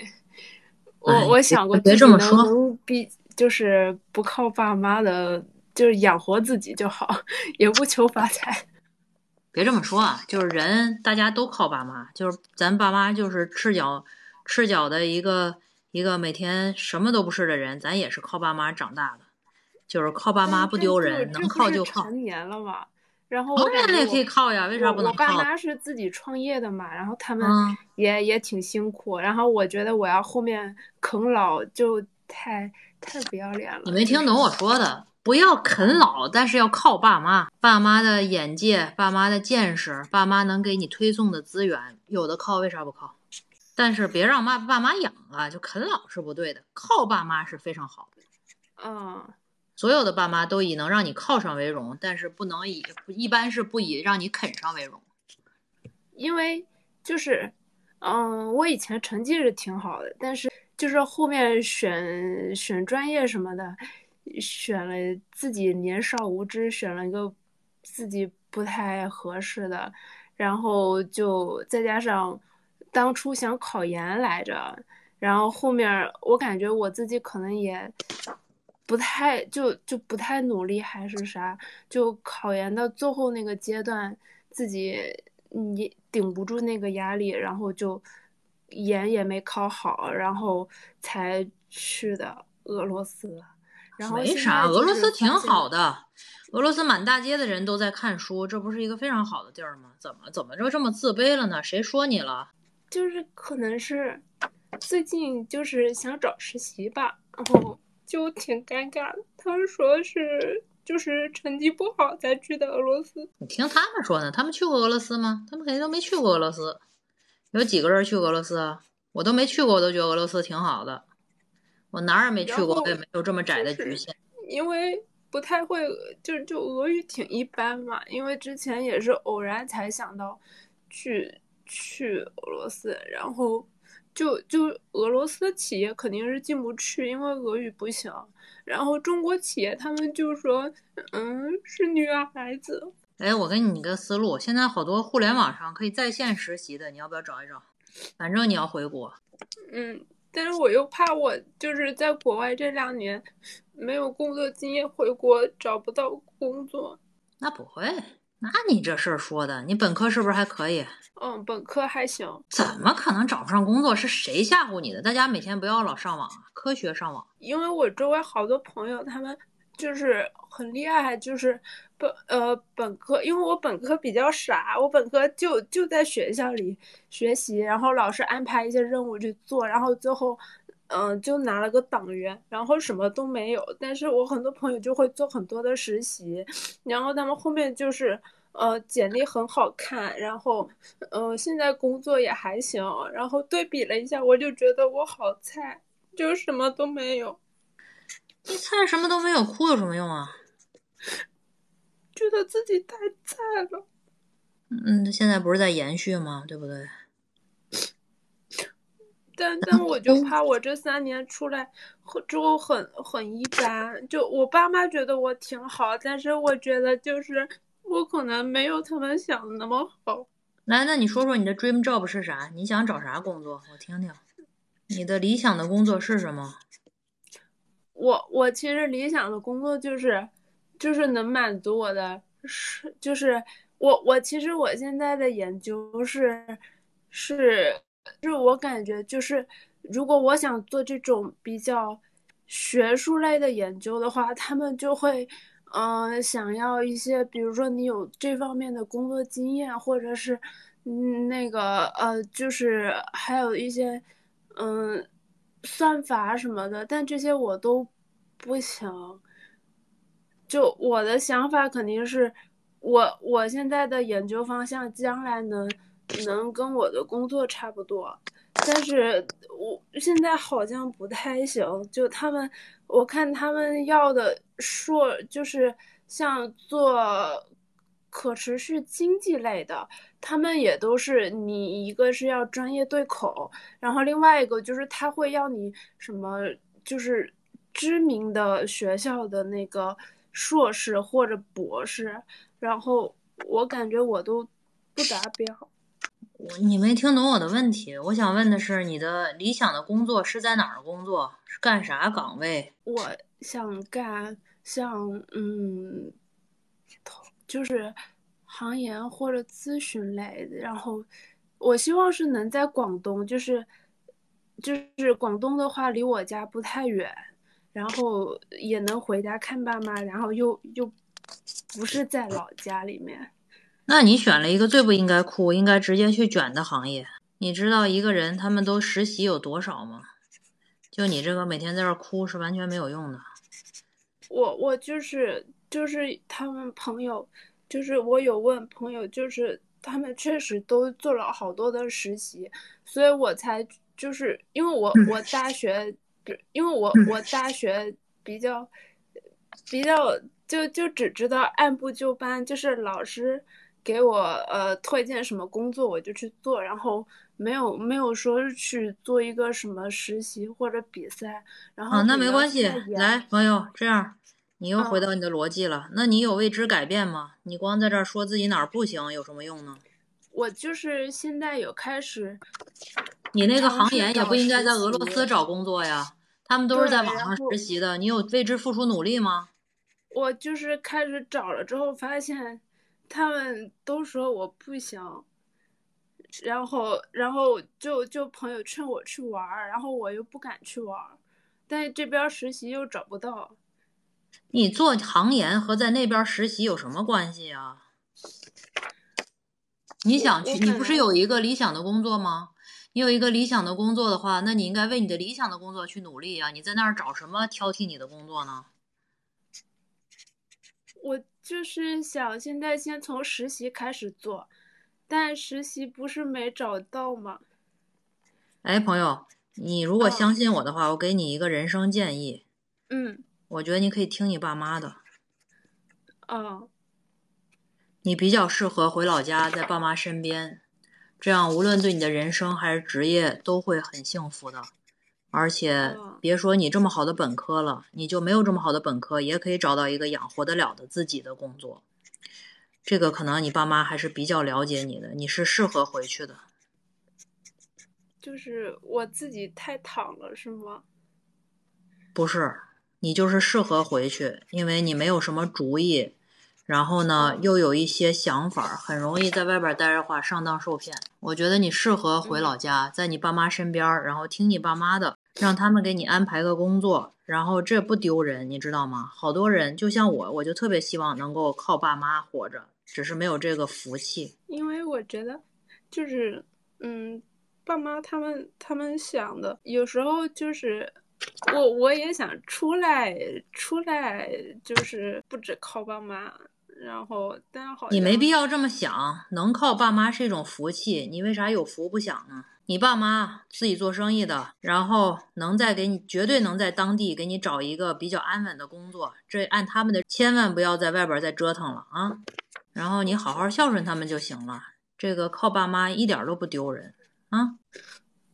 我我想过别这么说，能比就是不靠爸妈的，就是养活自己就好，也不求发财。别这么说啊，就是人大家都靠爸妈，就是咱爸妈就是赤脚赤脚的一个一个每天什么都不是的人，咱也是靠爸妈长大的，就是靠爸妈不丢人，能靠就靠。成年了嘛，然后当然也可以靠呀，为啥不能靠？我爸妈是自己创业的嘛，然后他们也也挺辛苦，然后我觉得我要后面啃老就太太不要脸了。你没听懂我说的？不要啃老，但是要靠爸妈。爸妈的眼界，爸妈的见识，爸妈能给你推送的资源，有的靠，为啥不靠？但是别让妈爸妈养啊，就啃老是不对的，靠爸妈是非常好的。嗯，所有的爸妈都以能让你靠上为荣，但是不能以一般是不以让你啃上为荣。因为就是，嗯，我以前成绩是挺好的，但是就是后面选选专业什么的，选了自己年少无知，选了一个自己不太合适的，然后就再加上当初想考研来着，然后后面我感觉我自己可能也不太就就不太努力还是啥，就考研到最后那个阶段，自己你顶不住那个压力，然后就研也没考好，然后才去的俄罗斯。然后没啥，俄罗斯挺好的，俄罗斯满大街的人都在看书，这不是一个非常好的地儿吗？怎么怎么就这么自卑了呢？谁说你了？就是可能是最近就是想找实习吧，然后就挺尴尬的。他们说是就是成绩不好才去的俄罗斯，你听他们说呢？他们去过俄罗斯吗？他们肯定都没去过俄罗斯。有几个人去俄罗斯啊？我都没去过，我都觉得俄罗斯挺好的。我哪儿也没去过，我也没有这么窄的局限。因为不太会，就就俄语挺一般嘛。因为之前也是偶然才想到去去俄罗斯，然后就就俄罗斯的企业肯定是进不去，因为俄语不行。然后中国企业他们就说，嗯，是女孩子。哎，我给你一个思路，现在好多互联网上可以在线实习的，你要不要找一找？反正你要回国，嗯，但是我又怕我就是在国外这两年没有工作经验，回国找不到工作。那不会。那你这事儿说的，你本科是不是还可以？嗯，本科还行。怎么可能找不上工作？是谁吓唬你的？大家每天不要老上网啊，科学上网。因为我周围好多朋友，他们就是很厉害，就是本呃本科，因为我本科比较傻，我本科就就在学校里学习，然后老师安排一些任务去做，然后最后嗯、呃就拿了个党员，然后什么都没有。但是我很多朋友就会做很多的实习，然后他们后面就是。呃，简历很好看，然后，呃，现在工作也还行，然后对比了一下，我就觉得我好菜，就什么都没有。你菜什么都没有，哭有什么用啊？觉得自己太菜了。嗯，现在不是在延续吗？对不对？但但我就怕我这三年出来之后很很一般，就我爸妈觉得我挺好，但是我觉得就是我可能没有他们想的那么好。来，那你说说你的 dream job 是啥？你想找啥工作？我听听。你的理想的工作是什么？我我其实理想的工作就是就是能满足我的是就是我我其实我现在的研究是是就是我感觉就是如果我想做这种比较学术类的研究的话，他们就会嗯、想要一些比如说你有这方面的工作经验，或者是嗯那个呃就是还有一些嗯。算法什么的，但这些我都不行。就我的想法肯定是，我我现在的研究方向将来能能跟我的工作差不多，但是我现在好像不太行。就他们，我看他们要的硕就是像做可持续经济类的，他们也都是你一个是要专业对口，然后另外一个就是他会要你什么，就是知名的学校的那个硕士或者博士，然后我感觉我都不达标。你没听懂我的问题。我想问的是，你的理想的工作是在哪儿工作？是干啥岗位？我想干像嗯，就是行研或者咨询类的，然后我希望是能在广东，就是就是广东的话离我家不太远，然后也能回家看爸妈，然后又又不是在老家里面。那你选了一个最不应该哭、应该直接去卷的行业。你知道一个人他们都实习有多少吗？就你这个每天在这儿哭是完全没有用的。我我就是就是他们朋友，就是我有问朋友，就是他们确实都做了好多的实习，所以我才就是因为我我大学，因为我我大学比较比较就就只知道按部就班，就是老师给我呃推荐什么工作我就去做，然后没有没有说去做一个什么实习或者比赛。然后啊，那没关系。来，朋友，这样你又回嗯到你的逻辑了。那你有为之改变吗？你光在这儿说自己哪儿不行，有什么用呢？我就是现在有开始你那个行业也不应该在俄罗斯找工作呀，他们都是在网上实习的。你有为之付出努力吗？我就是开始找了之后，发现他们都说我不行，然后然后就就朋友劝我去玩儿，然后我又不敢去玩儿，但是这边实习又找不到。你做行研和在那边实习有什么关系啊？你想去，你不是有一个理想的工作吗？你有一个理想的工作的话，那你应该为你的理想的工作去努力啊！你在那儿找什么挑剔你的工作呢？我就是想现在先从实习开始做，但实习不是没找到吗？哎，朋友，你如果嗯相信我的话，我给你一个人生建议，嗯我觉得你可以听你爸妈的。哦你比较适合回老家，在爸妈身边，这样无论对你的人生还是职业都会很幸福的。而且嗯别说你这么好的本科了，你就没有这么好的本科，也可以找到一个养活得了的自己的工作。这个可能你爸妈还是比较了解你的，你是适合回去的。就是我自己太躺了是吗？不是，你就是适合回去，因为你没有什么主意，然后呢又有一些想法，很容易在外边待着的话上当受骗。我觉得你适合回老家，在你爸妈身边儿，然后听你爸妈的，让他们给你安排个工作，然后这不丢人，你知道吗？好多人就像我，我就特别希望能够靠爸妈活着，只是没有这个福气。因为我觉得，就是，嗯，爸妈他们他们想的，有时候就是，我我也想出来，出来就是不止靠爸妈，然后但好你没必要这么想，能靠爸妈是一种福气，你为啥有福不享呢？你爸妈自己做生意的，然后能在给你绝对能在当地给你找一个比较安稳的工作，这按他们的，千万不要在外边再折腾了啊！然后你好好孝顺他们就行了，这个靠爸妈一点都不丢人啊。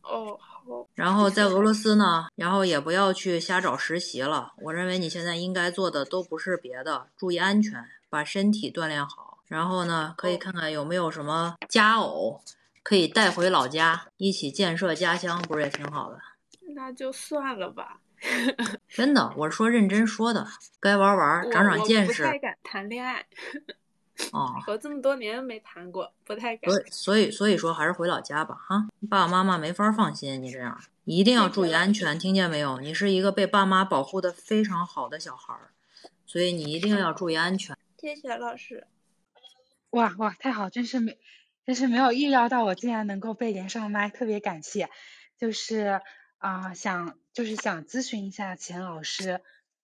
哦好，然后在俄罗斯呢，然后也不要去瞎找实习了。我认为你现在应该做的都不是别的，注意安全，把身体锻炼好。然后呢，可以看看有没有什么家偶可以带回老家，一起建设家乡，不是也挺好的？那就算了吧。真的，我是说认真说的，该玩玩，我长长见识不太敢谈恋爱，哦。我这么多年没谈过，不太敢所。以，所以，所以说还是回老家吧，哈，爸爸妈妈没法放心你这样，一定要注意安全，听见没有？你是一个被爸妈保护的非常好的小孩儿，所以你一定要注意安全。谢谢老师。哇哇，太好，真是没，但是没有预料到我竟然能够被连上麦，特别感谢。就是啊、想就是想咨询一下钱老师，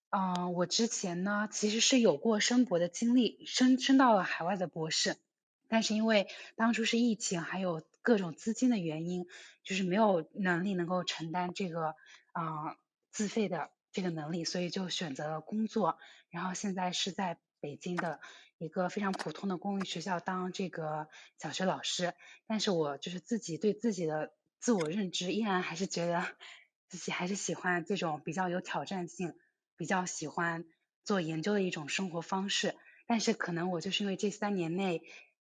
嗯、我之前呢其实是有过申博的经历，申申到了海外的博士，但是因为当初是疫情，还有各种资金的原因，就是没有能力能够承担这个啊、自费的这个能力，所以就选择了工作，然后现在是在北京的一个非常普通的公立学校当这个小学老师，但是我就是自己对自己的自我认知依然还是觉得自己还是喜欢这种比较有挑战性，比较喜欢做研究的一种生活方式。但是可能我就是因为这三年内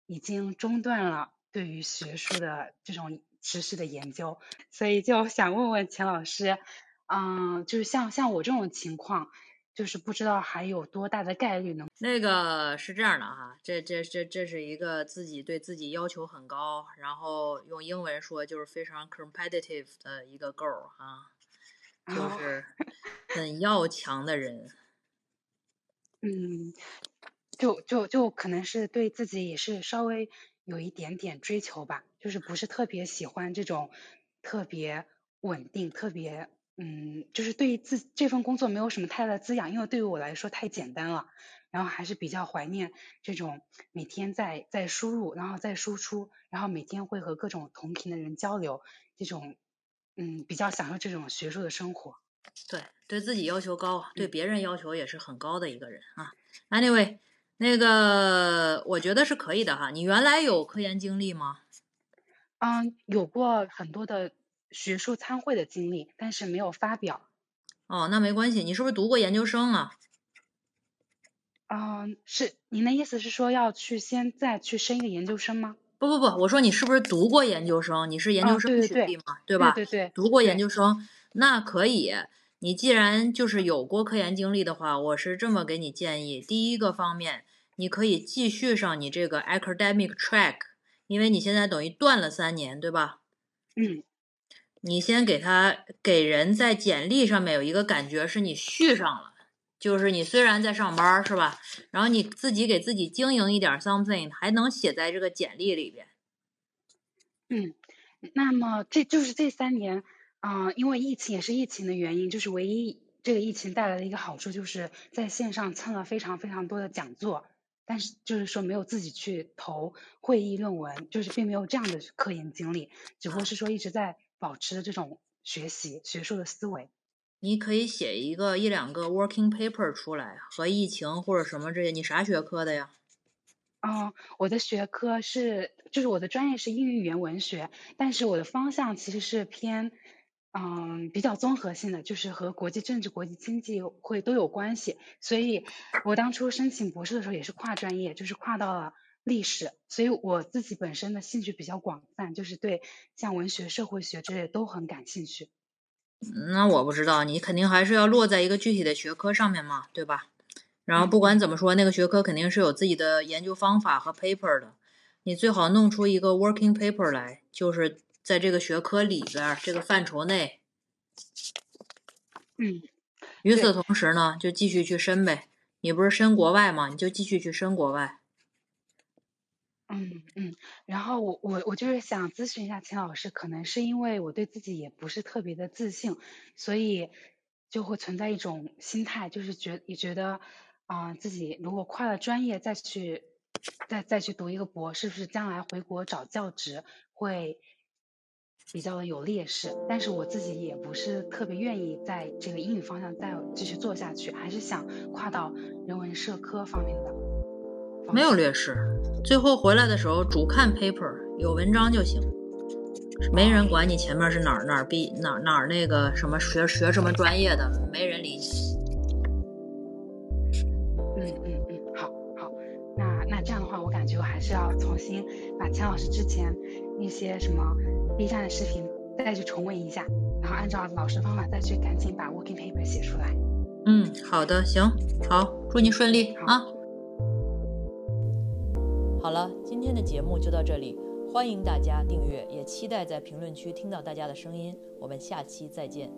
已经中断了对于学术的这种知识的研究，所以就想问问钱老师，嗯，就是像像我这种情况，就是不知道还有多大的概率能。那个是这样的哈，这这这这是一个自己对自己要求很高，然后用英文说就是非常 competitive 的一个 girl 啊，就哦是 很要强的人。嗯，就就就可能是对自己也是稍微有一点点追求吧，就是不是特别喜欢这种特别稳定、特别嗯，就是对于自这份工作没有什么太大的滋养，因为对于我来说太简单了，然后还是比较怀念这种每天在在输入，然后再输出，然后每天会和各种同频的人交流，这种嗯比较享受这种学术的生活。对，对自己要求高，对别人要求也是很高的一个人啊。Anyway，那个我觉得是可以的哈。你原来有科研经历吗？嗯，有过很多的学术参会的经历，但是没有发表。哦，那没关系。你是不是读过研究生啊？嗯，是。您的意思是说要去先再去升一个研究生吗？不不不，我说你是不是读过研究生？你是研究生学历嘛？对吧？对对，读过研究生，那可以。你既然就是有过科研经历的话，我是这么给你建议：第一个方面，你可以继续上你这个 academic track，因为你现在等于断了三年，对吧？嗯。你先给他给人在简历上面有一个感觉，是你续上了。就是你虽然在上班是吧？然后你自己给自己经营一点 something，还能写在这个简历里边。嗯，那么这就是这三年，啊，因为疫情也是疫情的原因，就是唯一这个疫情带来的一个好处，就是在线上蹭了非常非常多的讲座，但是就是说没有自己去投会议论文，就是并没有这样的科研经历，只不过是说一直在保持这种学习学术的思维。你可以写一个一两个 working paper 出来，和疫情或者什么这些。你啥学科的呀？哦，我的学科是，就是我的专业是英语语言文学，但是我的方向其实是偏，嗯，比较综合性的，就是和国际政治、国际经济会都有关系。所以我当初申请博士的时候也是跨专业，就是跨到了历史。所以我自己本身的兴趣比较广泛，就是对像文学、社会学之类都很感兴趣。那我不知道，你肯定还是要落在一个具体的学科上面嘛，对吧？然后不管怎么说，那个学科肯定是有自己的研究方法和 paper 的。你最好弄出一个 working paper 来，就是在这个学科里边这个范畴内。嗯。与此同时呢，就继续去申呗。你不是申国外嘛？你就继续去申国外。嗯嗯，然后我我我就是想咨询一下秦老师，可能是因为我对自己也不是特别的自信，所以就会存在一种心态，就是觉也觉得啊自己如果跨了专业再去再再去读一个博，是不是将来回国找教职会比较的有劣势？但是我自己也不是特别愿意在这个英语方向再继续做下去，还是想跨到人文社科方面的。没有劣势，最后回来的时候主看 paper，有文章就行，没人管你前面是哪儿哪儿毕哪儿哪儿那个什么学学什么专业的，没人理你。嗯嗯嗯，好好，那那这样的话，我感觉我还是要重新把钱老师之前那些什么 B 站的视频再去重温一下，然后按照老师的方法再去赶紧把 working paper 写出来。嗯，好的，行，好，祝你顺利啊。好了，今天的节目就到这里，欢迎大家订阅，也期待在评论区听到大家的声音。我们下期再见。